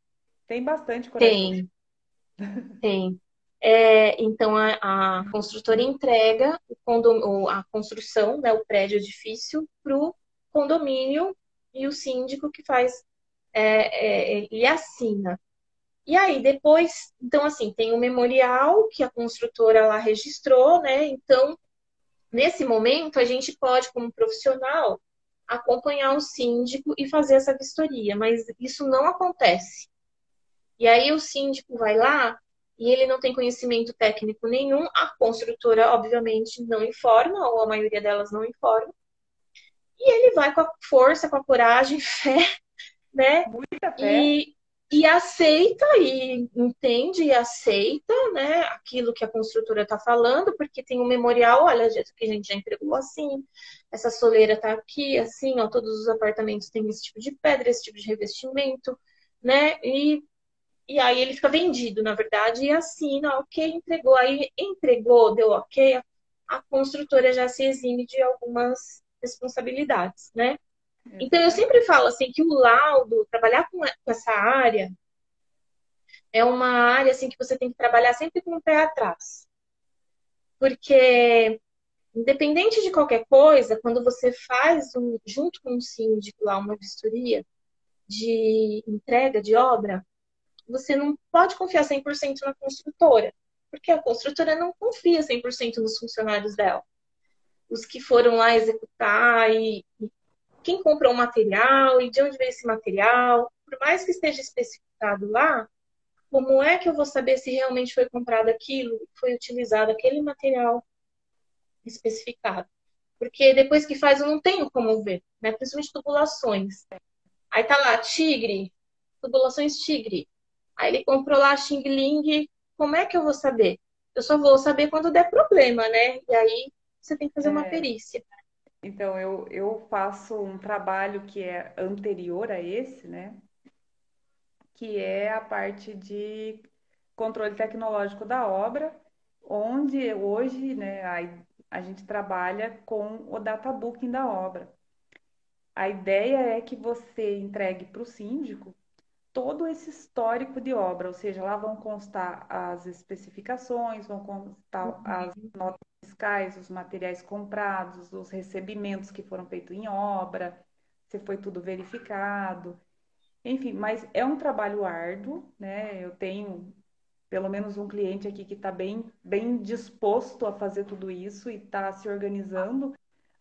Speaker 2: Tem bastante
Speaker 1: corajoso. Tem. Tem. É, então a, a, construtora entrega o a construção, né, o prédio edifício, para o condomínio e o síndico que faz é, é, e assina. E aí depois, então assim, tem o um memorial que a construtora lá registrou, né? Então Nesse momento, a gente pode, como profissional, acompanhar o síndico e fazer essa vistoria, mas isso não acontece. E aí o síndico vai lá e ele não tem conhecimento técnico nenhum, a construtora, obviamente, não informa, ou a maioria delas não informa. E ele vai com a força, com a coragem, fé, né?
Speaker 2: Muita fé.
Speaker 1: E, e aceita e entende e aceita né, aquilo que a construtora está falando, porque tem um memorial, olha, que a gente já entregou assim, essa soleira está aqui, assim, ó, todos os apartamentos têm esse tipo de pedra, esse tipo de revestimento, né? E, e aí ele fica vendido, na verdade, e assina, ok, entregou. Aí entregou, deu ok, a construtora já se exime de algumas responsabilidades, né? Então, eu sempre falo assim que o laudo, trabalhar com essa área, é uma área assim que você tem que trabalhar sempre com o pé atrás. Porque, independente de qualquer coisa, quando você faz, um, junto com o síndico lá, uma vistoria de entrega de obra, você não pode confiar 100% na construtora. Porque a construtora não confia 100% nos funcionários dela. Os que foram lá executar e, e quem comprou o material e de onde veio esse material. Por mais que esteja especificado lá, como é que eu vou saber se realmente foi comprado aquilo, foi utilizado aquele material especificado? Porque depois que faz eu não tenho como ver, né? Principalmente tubulações. Aí tá lá, tigre, tubulações tigre. Aí ele comprou lá Xing Ling, como é que eu vou saber? Eu só vou saber quando der problema, né? E aí você tem que fazer uma é. perícia.
Speaker 2: Então, eu, eu faço um trabalho que é anterior a esse, né? Que é a parte de controle tecnológico da obra, onde hoje, né, a, a gente trabalha com o databooking da obra. A ideia é que você entregue para o síndico todo esse histórico de obra, ou seja, lá vão constar as especificações, vão constar as uhum. notas fiscais, os materiais comprados, os recebimentos que foram feitos em obra, se foi tudo verificado. Enfim, mas é um trabalho árduo, né? Eu tenho pelo menos um cliente aqui que está bem, bem disposto a fazer tudo isso e está se organizando,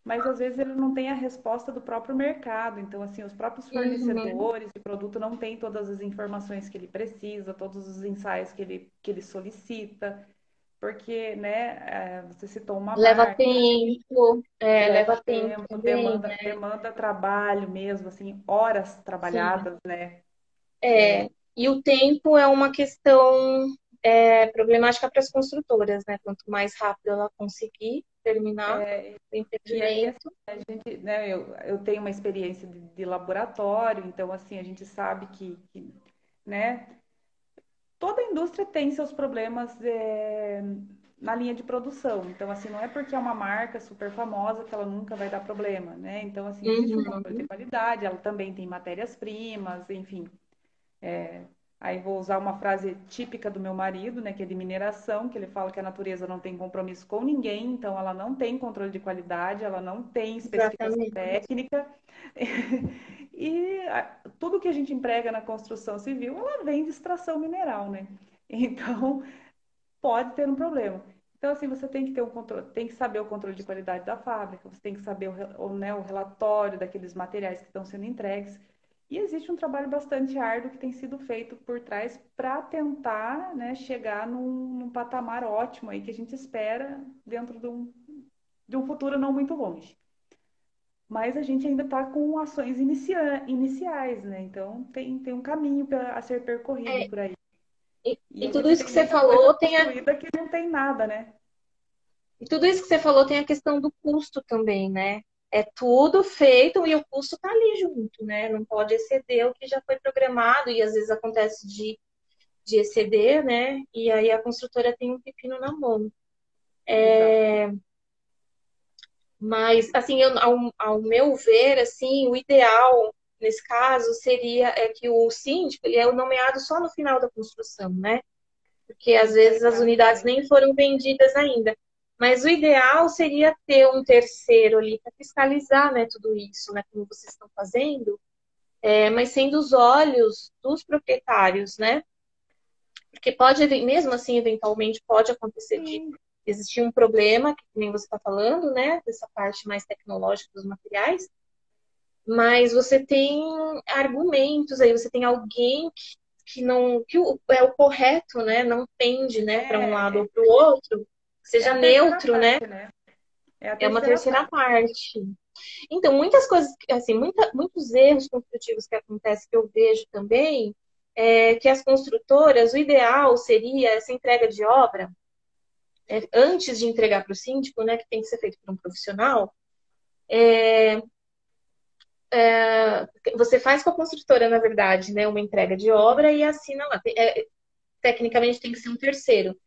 Speaker 2: mas às vezes ele não tem a resposta do próprio mercado. Então, assim, os próprios uhum. fornecedores de produto não têm todas as informações que ele precisa, todos os ensaios que ele, que ele solicita porque, né, é, você citou uma
Speaker 1: leva marca, tempo, é, leva, leva tempo, tempo também,
Speaker 2: demanda, né? demanda trabalho mesmo, assim, horas trabalhadas, Sim. né?
Speaker 1: É, é, e o tempo é uma questão é, problemática para as construtoras, né? Quanto mais rápido ela conseguir terminar é, empreendimento.
Speaker 2: A gente, né, eu, eu tenho uma experiência de, de laboratório, então, assim, a gente sabe que, que né, toda indústria tem seus problemas é, na linha de produção. Então, assim, não é porque é uma marca super famosa que ela nunca vai dar problema, né? Então, assim, existe um controle de qualidade, ela também tem matérias-primas, enfim. É, aí vou usar uma frase típica do meu marido, né, que é de mineração, que ele fala que a natureza não tem compromisso com ninguém, então ela não tem controle de qualidade, ela não tem especificação Exatamente. técnica. e tudo que a gente emprega na construção civil, ela vem de extração mineral, né? Então, pode ter um problema. Então, assim, você tem que ter um controle, tem que saber o controle de qualidade da fábrica, você tem que saber o, né, o relatório daqueles materiais que estão sendo entregues. E existe um trabalho bastante árduo que tem sido feito por trás para tentar né, chegar num, num, patamar ótimo aí que a gente espera dentro de um, de um futuro não muito longe. Mas a gente ainda está com ações inicia, iniciais, né? Então tem, tem um caminho pra, a ser percorrido é, por aí.
Speaker 1: E, e tudo isso que você falou tem a.
Speaker 2: que não tem nada, né?
Speaker 1: E tudo isso que você falou tem a questão do custo também, né? É tudo feito e o custo tá ali junto, né? Não pode exceder o que já foi programado, e às vezes acontece de, de exceder, né? E aí a construtora tem um pepino na mão. É... Mas, assim, eu, ao, ao meu ver, assim, o ideal nesse caso, seria é que o síndico ele é nomeado só no final da construção, né? Porque às vezes as unidades nem foram vendidas ainda. Mas o ideal seria ter um terceiro ali para fiscalizar né, tudo isso, né, como vocês estão fazendo, é, mas sendo os olhos dos proprietários, né? Porque pode, mesmo assim, eventualmente pode acontecer de existir um problema, que nem você está falando, né? Dessa parte mais tecnológica dos materiais, mas você tem argumentos aí, você tem alguém que, que não que é o correto, né? Não pende, né, para um é. lado ou para o outro, seja é neutro, né? parte, né? né? É, é, uma terceira parte. parte. Então, muitas coisas, assim, muita, muitos erros construtivos que acontecem que eu vejo também, é que as construtoras, o ideal seria essa entrega de obra, é, antes de entregar para o síndico, né, que tem que ser feito por um profissional, é, é, você faz com a construtora, na verdade, né, uma entrega de obra e assina lá. É, tecnicamente tem que ser um terceiro.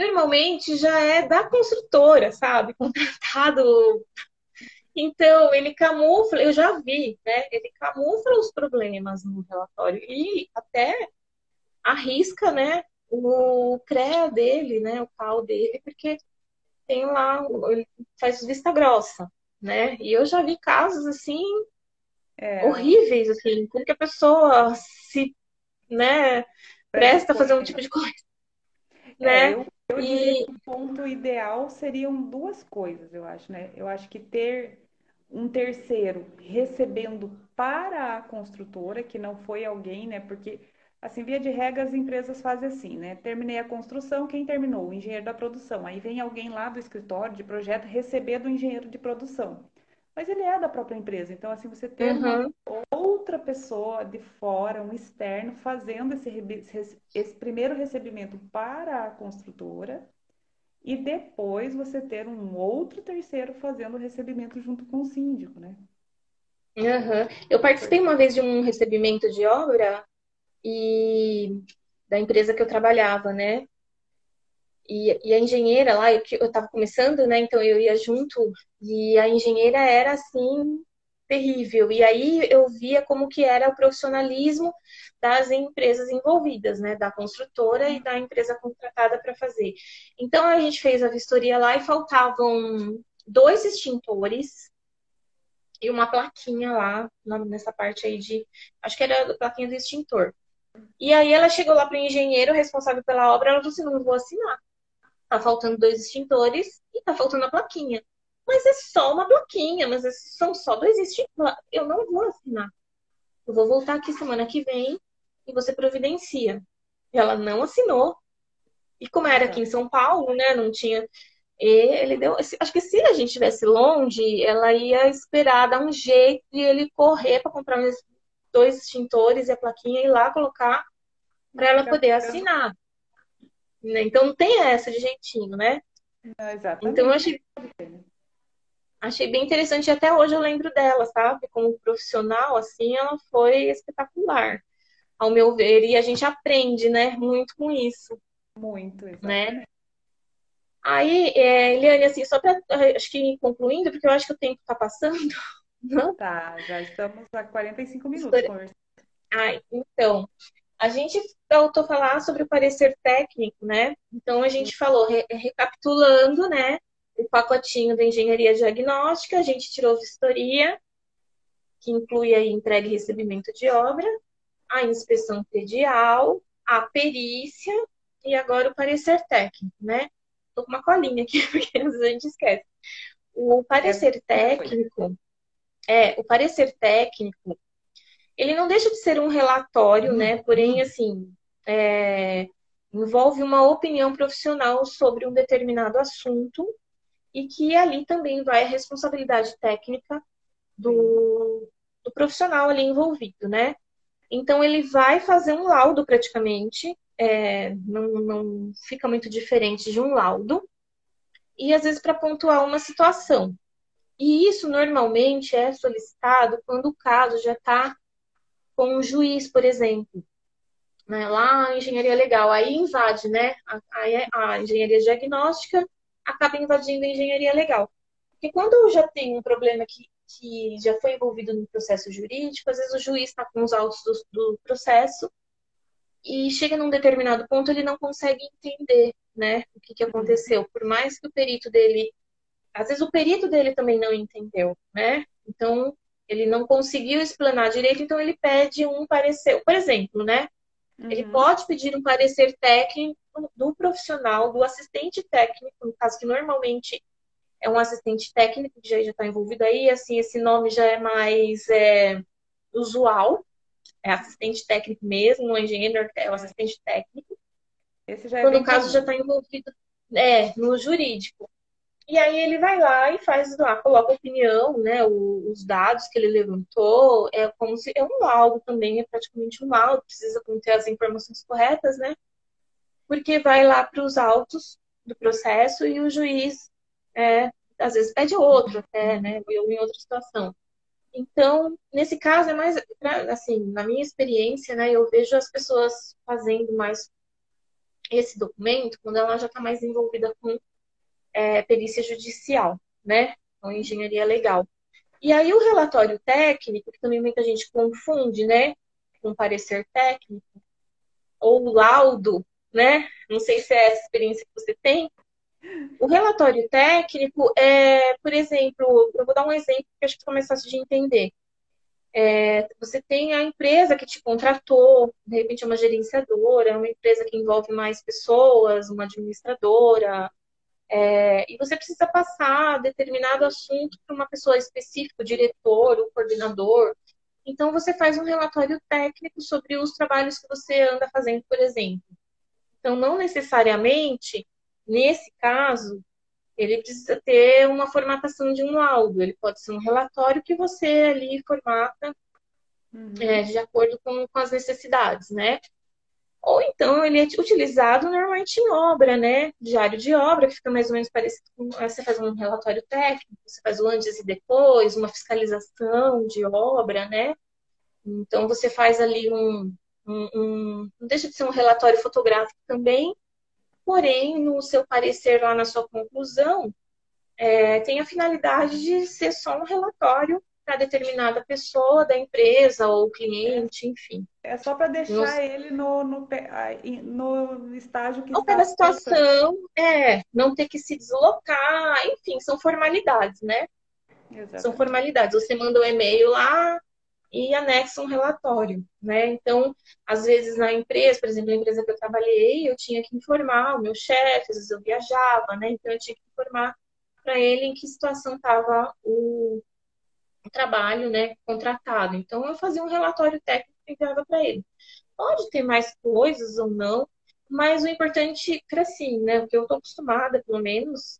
Speaker 1: Normalmente já é da construtora, sabe? Contratado. Então, ele camufla, eu já vi, né? Ele camufla os problemas no relatório e até arrisca, né? O CREA dele, né? O CAL dele, porque tem lá, ele faz vista grossa né? E eu já vi casos assim é. horríveis, assim, como que a pessoa se, né, presta a fazer um tipo de coisa,
Speaker 2: é, né? Eu, e... que o ponto ideal seriam duas coisas, eu acho, né? Eu acho que ter um terceiro recebendo para a construtora, que não foi alguém, né? Porque Assim, via de regra, as empresas fazem assim, né? Terminei a construção, quem terminou? O engenheiro da produção. Aí vem alguém lá do escritório de projeto receber do engenheiro de produção. Mas ele é da própria empresa. Então, assim, você tem uhum. outra pessoa de fora, um externo, fazendo esse, esse primeiro recebimento para a construtora e depois você ter um outro terceiro fazendo o recebimento junto com o síndico, né?
Speaker 1: Uhum. Eu participei uma vez de um recebimento de obra e da empresa que eu trabalhava, né? E, e a engenheira lá, eu, eu tava começando, né? Então eu ia junto e a engenheira era assim terrível. E aí eu via como que era o profissionalismo das empresas envolvidas, né, da construtora e da empresa contratada para fazer. Então a gente fez a vistoria lá e faltavam dois extintores e uma plaquinha lá nessa parte aí de, acho que era a plaquinha do extintor. E aí ela chegou lá para o engenheiro responsável pela obra, ela falou assim, não vou assinar. Tá faltando dois extintores e tá faltando a plaquinha. Mas é só uma plaquinha, mas é, são só dois extintores. Eu não vou assinar. Eu vou voltar aqui semana que vem e você providencia. E ela não assinou. E como era aqui em São Paulo, né, não tinha ele deu. Acho que se a gente estivesse longe, ela ia esperar dar um jeito de ele correr para comprar dois extintores e a plaquinha e ir lá colocar para ela poder assinar. Né? Então não tem essa de jeitinho, né?
Speaker 2: exatamente.
Speaker 1: Então eu achei, achei bem interessante e até hoje eu lembro dela, sabe? Como profissional, assim, ela foi espetacular, ao meu ver. E a gente aprende, né? Muito com isso.
Speaker 2: Muito,
Speaker 1: exatamente. Né? Aí, é, Eliane, assim, só para acho que concluindo, porque eu acho que o tempo está passando.
Speaker 2: Não? Tá, já estamos a 45 minutos conversando.
Speaker 1: Ai, então, a gente voltou a falar sobre o parecer técnico, né? Então, a gente falou, re recapitulando, né? O pacotinho da engenharia diagnóstica, a gente tirou vistoria, que inclui aí entrega e recebimento de obra, a inspeção predial, a perícia e agora o parecer técnico, né? Tô com uma colinha aqui, porque às vezes a gente esquece. O parecer é, técnico, é, o parecer técnico, ele não deixa de ser um relatório, né? Uhum. Porém, assim, é, envolve uma opinião profissional sobre um determinado assunto e que ali também vai a responsabilidade técnica do, do profissional ali envolvido, né? Então ele vai fazer um laudo praticamente, é, não, não fica muito diferente de um laudo, e às vezes para pontuar uma situação. E isso normalmente é solicitado quando o caso já está com um juiz, por exemplo, né? lá engenharia legal, aí invade, né? A, a, a engenharia diagnóstica acaba invadindo a engenharia legal. Porque quando eu já tenho um problema que, que já foi envolvido no processo jurídico, às vezes o juiz está com os autos do, do, processo e chega num determinado ponto ele não consegue entender, né, o que, que aconteceu. Por mais que o perito dele, às vezes o perito dele também não entendeu, né? Então ele não conseguiu explanar direito, então ele pede um parecer. Por exemplo, né? Uhum. Ele pode pedir um parecer técnico do profissional, do assistente técnico, no caso que normalmente é um assistente técnico que já está envolvido aí, assim, esse nome já é mais é, usual, é assistente técnico mesmo, não é engenheiro, é o assistente técnico. Esse já é Quando o caso comum. já está envolvido é, no jurídico. E aí ele vai lá e faz lá, coloca a opinião, né, os dados que ele levantou, é como se é um laudo também, é praticamente um laudo, precisa conter as informações corretas, né? Porque vai lá para os autos do processo e o juiz é, às vezes pede outro até, né? Ou em outra situação. Então, nesse caso é mais, assim, na minha experiência, né, eu vejo as pessoas fazendo mais esse documento quando ela já está mais envolvida com é, perícia judicial, né? Com engenharia legal. E aí o relatório técnico, que também muita gente confunde, né? Com parecer técnico, ou laudo, né? Não sei se é essa experiência que você tem. O relatório técnico é, por exemplo, eu vou dar um exemplo que acho que mais fácil de entender. É, você tem a empresa que te contratou, de repente é uma gerenciadora, é uma empresa que envolve mais pessoas, uma administradora, é, e você precisa passar determinado assunto para uma pessoa específica, o diretor, o coordenador. Então, você faz um relatório técnico sobre os trabalhos que você anda fazendo, por exemplo. Então, não necessariamente, nesse caso, ele precisa ter uma formatação de um laudo. Ele pode ser um relatório que você ali formata uhum. é, de acordo com, com as necessidades, né? Ou então ele é utilizado normalmente em obra, né? Diário de obra, que fica mais ou menos parecido com. Você faz um relatório técnico, você faz o antes e depois, uma fiscalização de obra, né? Então você faz ali um. um, um não deixa de ser um relatório fotográfico também, porém, no seu parecer lá na sua conclusão, é, tem a finalidade de ser só um relatório para determinada pessoa da empresa ou cliente, enfim.
Speaker 2: É só para deixar ele no, no, no, estágio que
Speaker 1: Ao está... situação, é, não ter que se deslocar, enfim, são formalidades, né? Exatamente. São formalidades. Você manda um e-mail lá e anexa um relatório, né? Então, às vezes na empresa, por exemplo, na empresa que eu trabalhei, eu tinha que informar o meu chefe, às vezes eu viajava, né? Então eu tinha que informar para ele em que situação estava o, trabalho né, contratado. Então, eu fazia um relatório técnico e enviava para ele. Pode ter mais coisas ou não, mas o importante é assim, né? O que eu estou acostumada, pelo menos,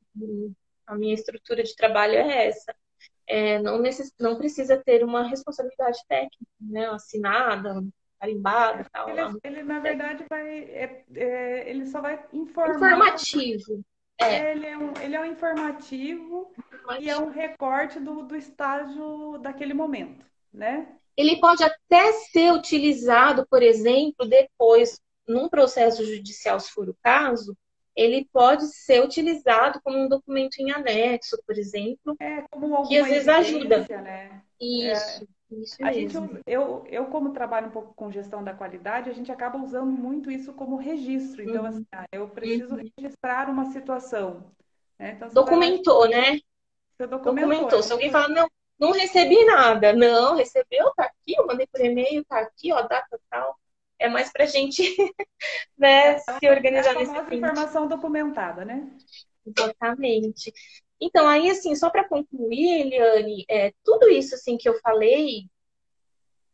Speaker 1: a minha estrutura de trabalho é essa. É, não, necess... não precisa ter uma responsabilidade técnica, né? Assinada, carimbada tal.
Speaker 2: Ele, ele na verdade, vai. É, é, ele só vai informar.
Speaker 1: Informativo.
Speaker 2: É. Ele, é um, ele é um informativo, informativo. e é um recorte do, do estágio daquele momento, né?
Speaker 1: Ele pode até ser utilizado, por exemplo, depois, num processo judicial, se for o caso, ele pode ser utilizado como um documento em anexo, por exemplo,
Speaker 2: é, como
Speaker 1: que às vezes ajuda.
Speaker 2: Né?
Speaker 1: Isso. É. Isso a
Speaker 2: mesmo. gente, eu, eu, como trabalho um pouco com gestão da qualidade, a gente acaba usando muito isso como registro. Então, uhum. assim, ah, eu preciso uhum. registrar uma situação.
Speaker 1: Né? Então, documentou, vai... né? Você documentou. documentou. É. Se alguém fala, não, não recebi nada. Não, recebeu, tá aqui, eu mandei por e-mail, tá aqui, ó, data tal. É mais pra gente né, então, se organizar é
Speaker 2: nesse sentido. informação documentada, né?
Speaker 1: Exatamente. Então, aí, assim, só para concluir, Eliane, é, tudo isso, assim, que eu falei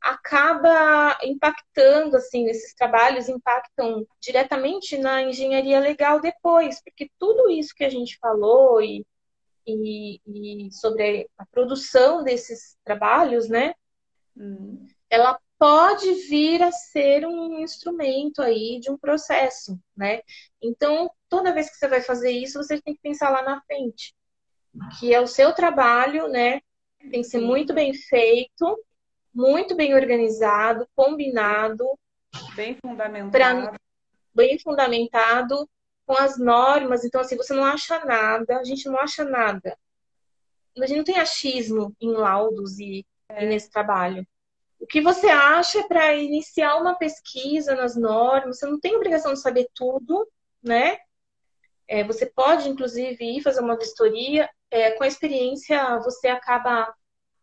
Speaker 1: acaba impactando, assim, esses trabalhos impactam diretamente na engenharia legal depois, porque tudo isso que a gente falou e, e, e sobre a produção desses trabalhos, né, hum. ela pode vir a ser um instrumento aí de um processo, né? Então, toda vez que você vai fazer isso, você tem que pensar lá na frente que é o seu trabalho, né? Tem que ser muito bem feito, muito bem organizado, combinado.
Speaker 2: Bem fundamentado. Pra,
Speaker 1: bem fundamentado com as normas. Então, assim, você não acha nada, a gente não acha nada. A gente não tem achismo em laudos e, é. e nesse trabalho. O que você acha para iniciar uma pesquisa nas normas? Você não tem obrigação de saber tudo, né? É, você pode, inclusive, ir fazer uma vistoria é, com a experiência você acaba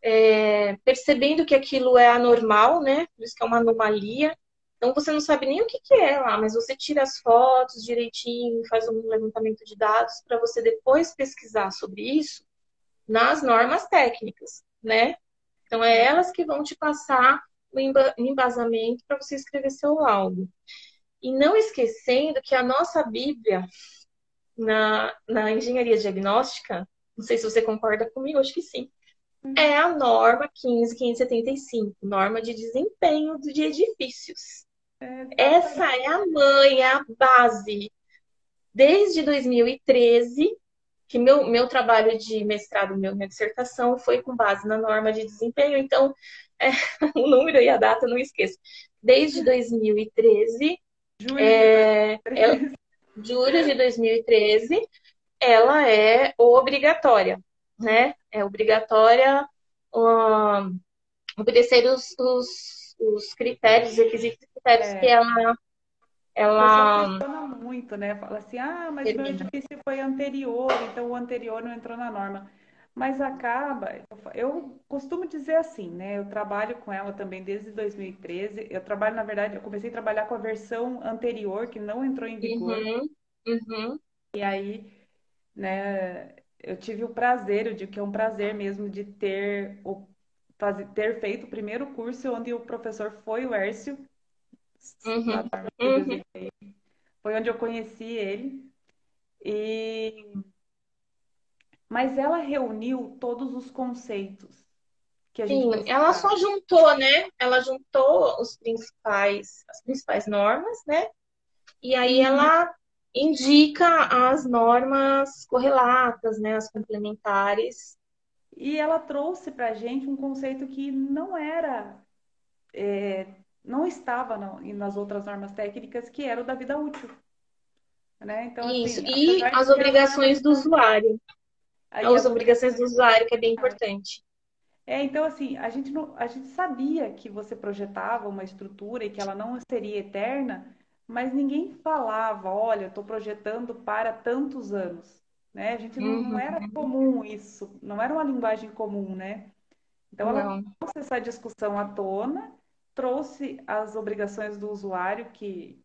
Speaker 1: é, percebendo que aquilo é anormal, né? Por isso que é uma anomalia. Então você não sabe nem o que, que é lá, mas você tira as fotos direitinho, faz um levantamento de dados para você depois pesquisar sobre isso nas normas técnicas, né? Então é elas que vão te passar o embasamento para você escrever seu laudo. E não esquecendo que a nossa Bíblia na, na engenharia diagnóstica, não sei se você concorda comigo, acho que sim. Uhum. É a norma 15575, norma de desempenho de edifícios. É, Essa é a mãe, é a base. Desde 2013, que meu, meu trabalho de mestrado, meu, minha dissertação foi com base na norma de desempenho, então é, o número e a data não esqueço. Desde 2013, Julho é, é, julho de 2013, ela é obrigatória, né? É obrigatória um, obedecer os, os, os, critérios, os requisitos critérios é. que ela ela
Speaker 2: muito, né? Fala assim, ah, mas meu edifício foi anterior, então o anterior não entrou na norma. Mas acaba, eu costumo dizer assim, né? Eu trabalho com ela também desde 2013. Eu trabalho, na verdade, eu comecei a trabalhar com a versão anterior, que não entrou em vigor. Uhum, uhum. E aí né? Eu tive o prazer, eu digo que é um prazer mesmo de ter o fazer, ter feito o primeiro curso onde o professor foi o Hércio. Uhum. Uhum. Foi onde eu conheci ele. E mas ela reuniu todos os conceitos que a gente
Speaker 1: Sim, ela só juntou, né? Ela juntou os principais, as principais normas, né? E aí uhum. ela indica as normas correlatas, né, as complementares.
Speaker 2: E ela trouxe para a gente um conceito que não era, é, não estava nas outras normas técnicas, que era o da vida útil. Né?
Speaker 1: Então, assim, Isso, assim, e as obrigações do usuário. As obrigações do usuário, que é bem importante.
Speaker 2: É, então assim, a gente, não, a gente sabia que você projetava uma estrutura e que ela não seria eterna, mas ninguém falava, olha, eu estou projetando para tantos anos. Né? A gente não, uhum. não, era comum isso, não era uma linguagem comum, né? Então ela não. trouxe essa discussão à tona, trouxe as obrigações do usuário, que,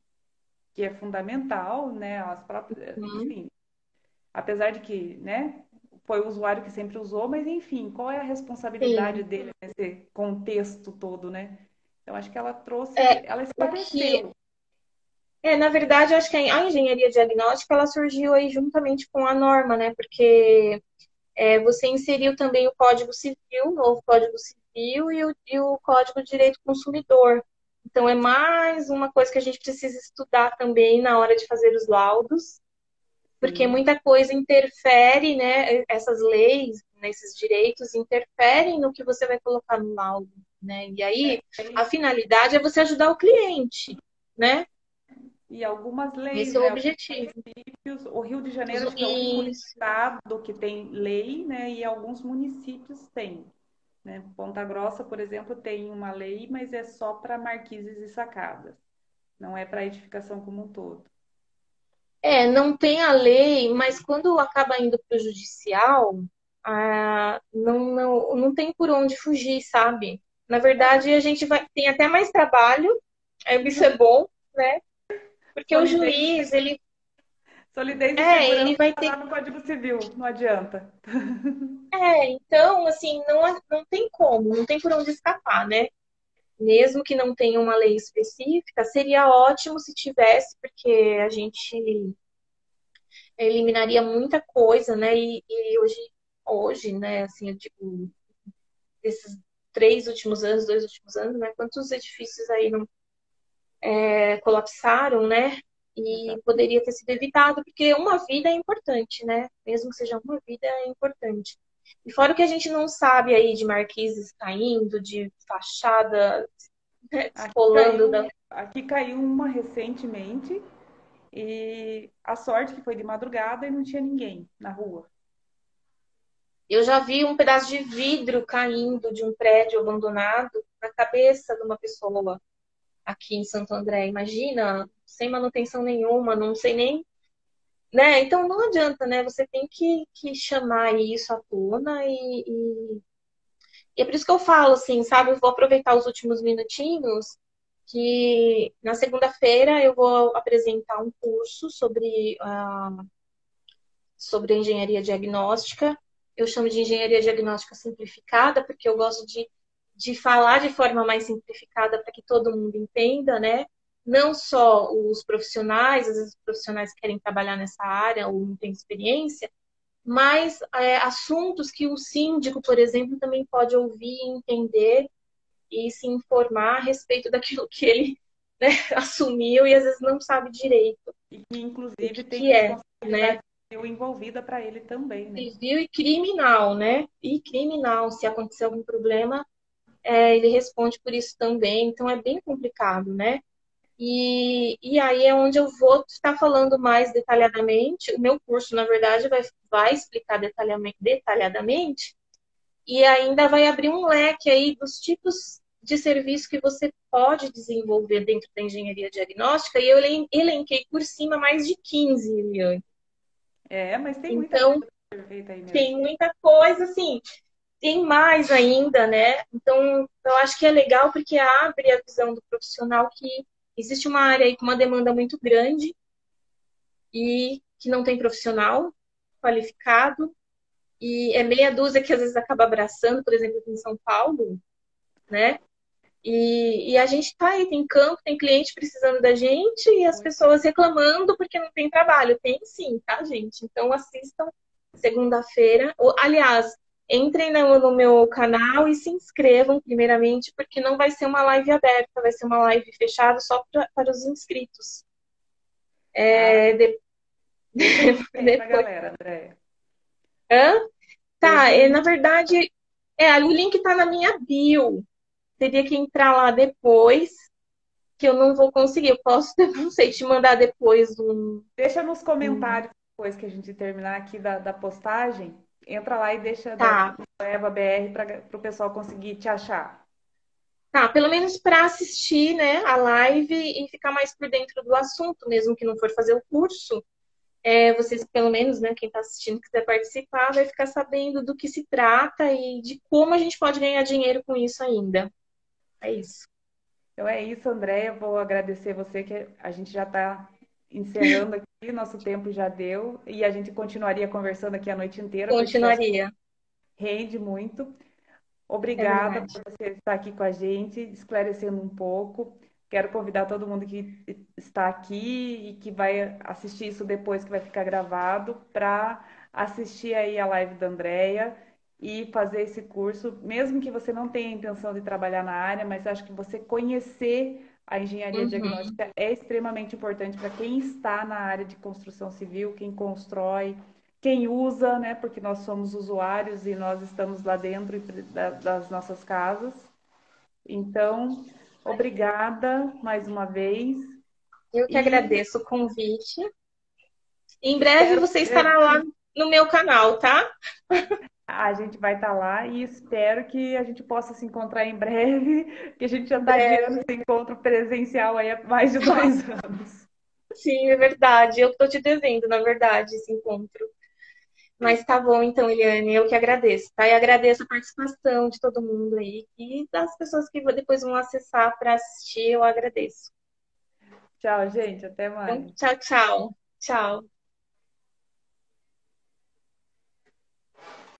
Speaker 2: que é fundamental, né? As próprias, uhum. enfim, apesar de que, né, foi o usuário que sempre usou, mas enfim, qual é a responsabilidade Sim. dele nesse contexto todo, né? Então acho que ela trouxe, é, ela esclareceu.
Speaker 1: É, na verdade, acho que a engenharia diagnóstica ela surgiu aí juntamente com a norma, né? Porque é, você inseriu também o Código Civil, o novo Código Civil e o, e o Código de Direito Consumidor. Então, é mais uma coisa que a gente precisa estudar também na hora de fazer os laudos, porque Sim. muita coisa interfere, né? Essas leis, nesses direitos, interferem no que você vai colocar no laudo, né? E aí, a finalidade é você ajudar o cliente, né?
Speaker 2: E algumas leis.
Speaker 1: Esse é o né? objetivo.
Speaker 2: O Rio de Janeiro é o único estado que tem lei, né? E alguns municípios têm. Né? Ponta Grossa, por exemplo, tem uma lei, mas é só para marquises e sacadas. Não é para edificação como um todo.
Speaker 1: É, não tem a lei, mas quando acaba indo para o judicial, ah, não, não, não tem por onde fugir, sabe? Na verdade, a gente vai tem até mais trabalho, isso é bom, né? Porque Solidez. o juiz, ele.
Speaker 2: Solidez e é, ele vai ter no Código Civil, não adianta.
Speaker 1: É, então, assim, não, não tem como, não tem por onde escapar, né? Mesmo que não tenha uma lei específica, seria ótimo se tivesse, porque a gente eliminaria muita coisa, né? E, e hoje, hoje, né, assim, eu digo, esses três últimos anos, dois últimos anos, né? Quantos edifícios aí não é, colapsaram, né? E poderia ter sido evitado, porque uma vida é importante, né? Mesmo que seja uma vida, é importante. E fora o que a gente não sabe aí de marquises caindo, de fachada
Speaker 2: né, descolando. Aqui da... aqui caiu uma recentemente, e a sorte que foi de madrugada e não tinha ninguém na rua.
Speaker 1: Eu já vi um pedaço de vidro caindo de um prédio abandonado na cabeça de uma pessoa aqui em Santo André. Imagina, sem manutenção nenhuma, não sei nem. Né? Então não adianta, né? Você tem que, que chamar isso à tona e, e, e é por isso que eu falo assim, sabe? Eu vou aproveitar os últimos minutinhos que na segunda-feira eu vou apresentar um curso sobre, uh, sobre engenharia diagnóstica. Eu chamo de engenharia diagnóstica simplificada, porque eu gosto de de falar de forma mais simplificada para que todo mundo entenda, né? Não só os profissionais, às vezes os profissionais querem trabalhar nessa área ou não têm experiência, mas é, assuntos que o síndico, por exemplo, também pode ouvir, entender e se informar a respeito daquilo que ele né, assumiu e às vezes não sabe direito.
Speaker 2: E que, inclusive, que tem que é, né? envolvida para ele também, né?
Speaker 1: Civil e criminal, né? E criminal, se acontecer algum problema, é, ele responde por isso também, então é bem complicado, né? E, e aí é onde eu vou estar falando mais detalhadamente. O meu curso, na verdade, vai, vai explicar detalhadamente, detalhadamente e ainda vai abrir um leque aí dos tipos de serviço que você pode desenvolver dentro da engenharia diagnóstica, e eu elenquei por cima mais de 15, Liliane.
Speaker 2: É, mas tem muita então, coisa perfeita aí mesmo.
Speaker 1: Tem muita coisa, assim tem mais ainda, né? Então, eu acho que é legal porque abre a visão do profissional que existe uma área aí com uma demanda muito grande e que não tem profissional qualificado e é meia dúzia que às vezes acaba abraçando, por exemplo, aqui em São Paulo, né? E, e a gente tá aí, tem campo, tem cliente precisando da gente e as pessoas reclamando porque não tem trabalho. Tem sim, tá, gente? Então assistam segunda-feira. Aliás, entrem no, meu canal e se inscrevam primeiramente, porque não vai ser uma live aberta, vai ser uma live fechada só pra, para os inscritos. É,
Speaker 2: ah. de... depois... galera, André.
Speaker 1: Hã? Tá, é, na verdade, é, o link tá na minha bio. Teria que entrar lá depois, que eu não vou conseguir. Eu posso, não sei, te mandar depois um.
Speaker 2: Deixa nos comentários depois que a gente terminar aqui da, da postagem entra lá e deixa
Speaker 1: tá.
Speaker 2: Eva BR para o pessoal conseguir te achar.
Speaker 1: Tá, pelo menos para assistir né, a live e ficar mais por dentro do assunto, mesmo que não for fazer o curso. É, vocês, pelo menos, né, quem está assistindo quiser participar, vai ficar sabendo do que se trata e de como a gente pode ganhar dinheiro com isso ainda. É isso.
Speaker 2: Então é isso, Andréia. Vou agradecer você que a gente já está encerrando aqui, nosso tempo já deu e a gente continuaria conversando aqui a noite inteira.
Speaker 1: Continuaria.
Speaker 2: Rende muito. Obrigada é por você estar aqui com a gente, esclarecendo um pouco. Quero convidar todo mundo que está aqui e que vai assistir isso depois, que vai ficar gravado, para assistir aí a live da Andrea e fazer esse curso, mesmo que você não tenha intenção de trabalhar na área, mas acho que você conhecer a engenharia uhum. diagnóstica é extremamente importante para quem está na área de construção civil, quem constrói, quem usa, né? Porque nós somos usuários e nós estamos lá dentro das nossas casas. Então, obrigada mais uma vez.
Speaker 1: Eu que e... agradeço o convite. Em breve você estará lá no meu canal, tá?
Speaker 2: A gente vai estar tá lá e espero que a gente possa se encontrar em breve, que a gente já está adiando esse encontro presencial aí há mais de dois anos.
Speaker 1: Sim, é verdade. Eu estou te devendo, na verdade, esse encontro. Mas tá bom, então, Eliane, eu que agradeço, tá? E agradeço a participação de todo mundo aí e das pessoas que depois vão acessar para assistir, eu agradeço.
Speaker 2: Tchau, gente, até mais.
Speaker 1: Então, tchau, tchau. Tchau.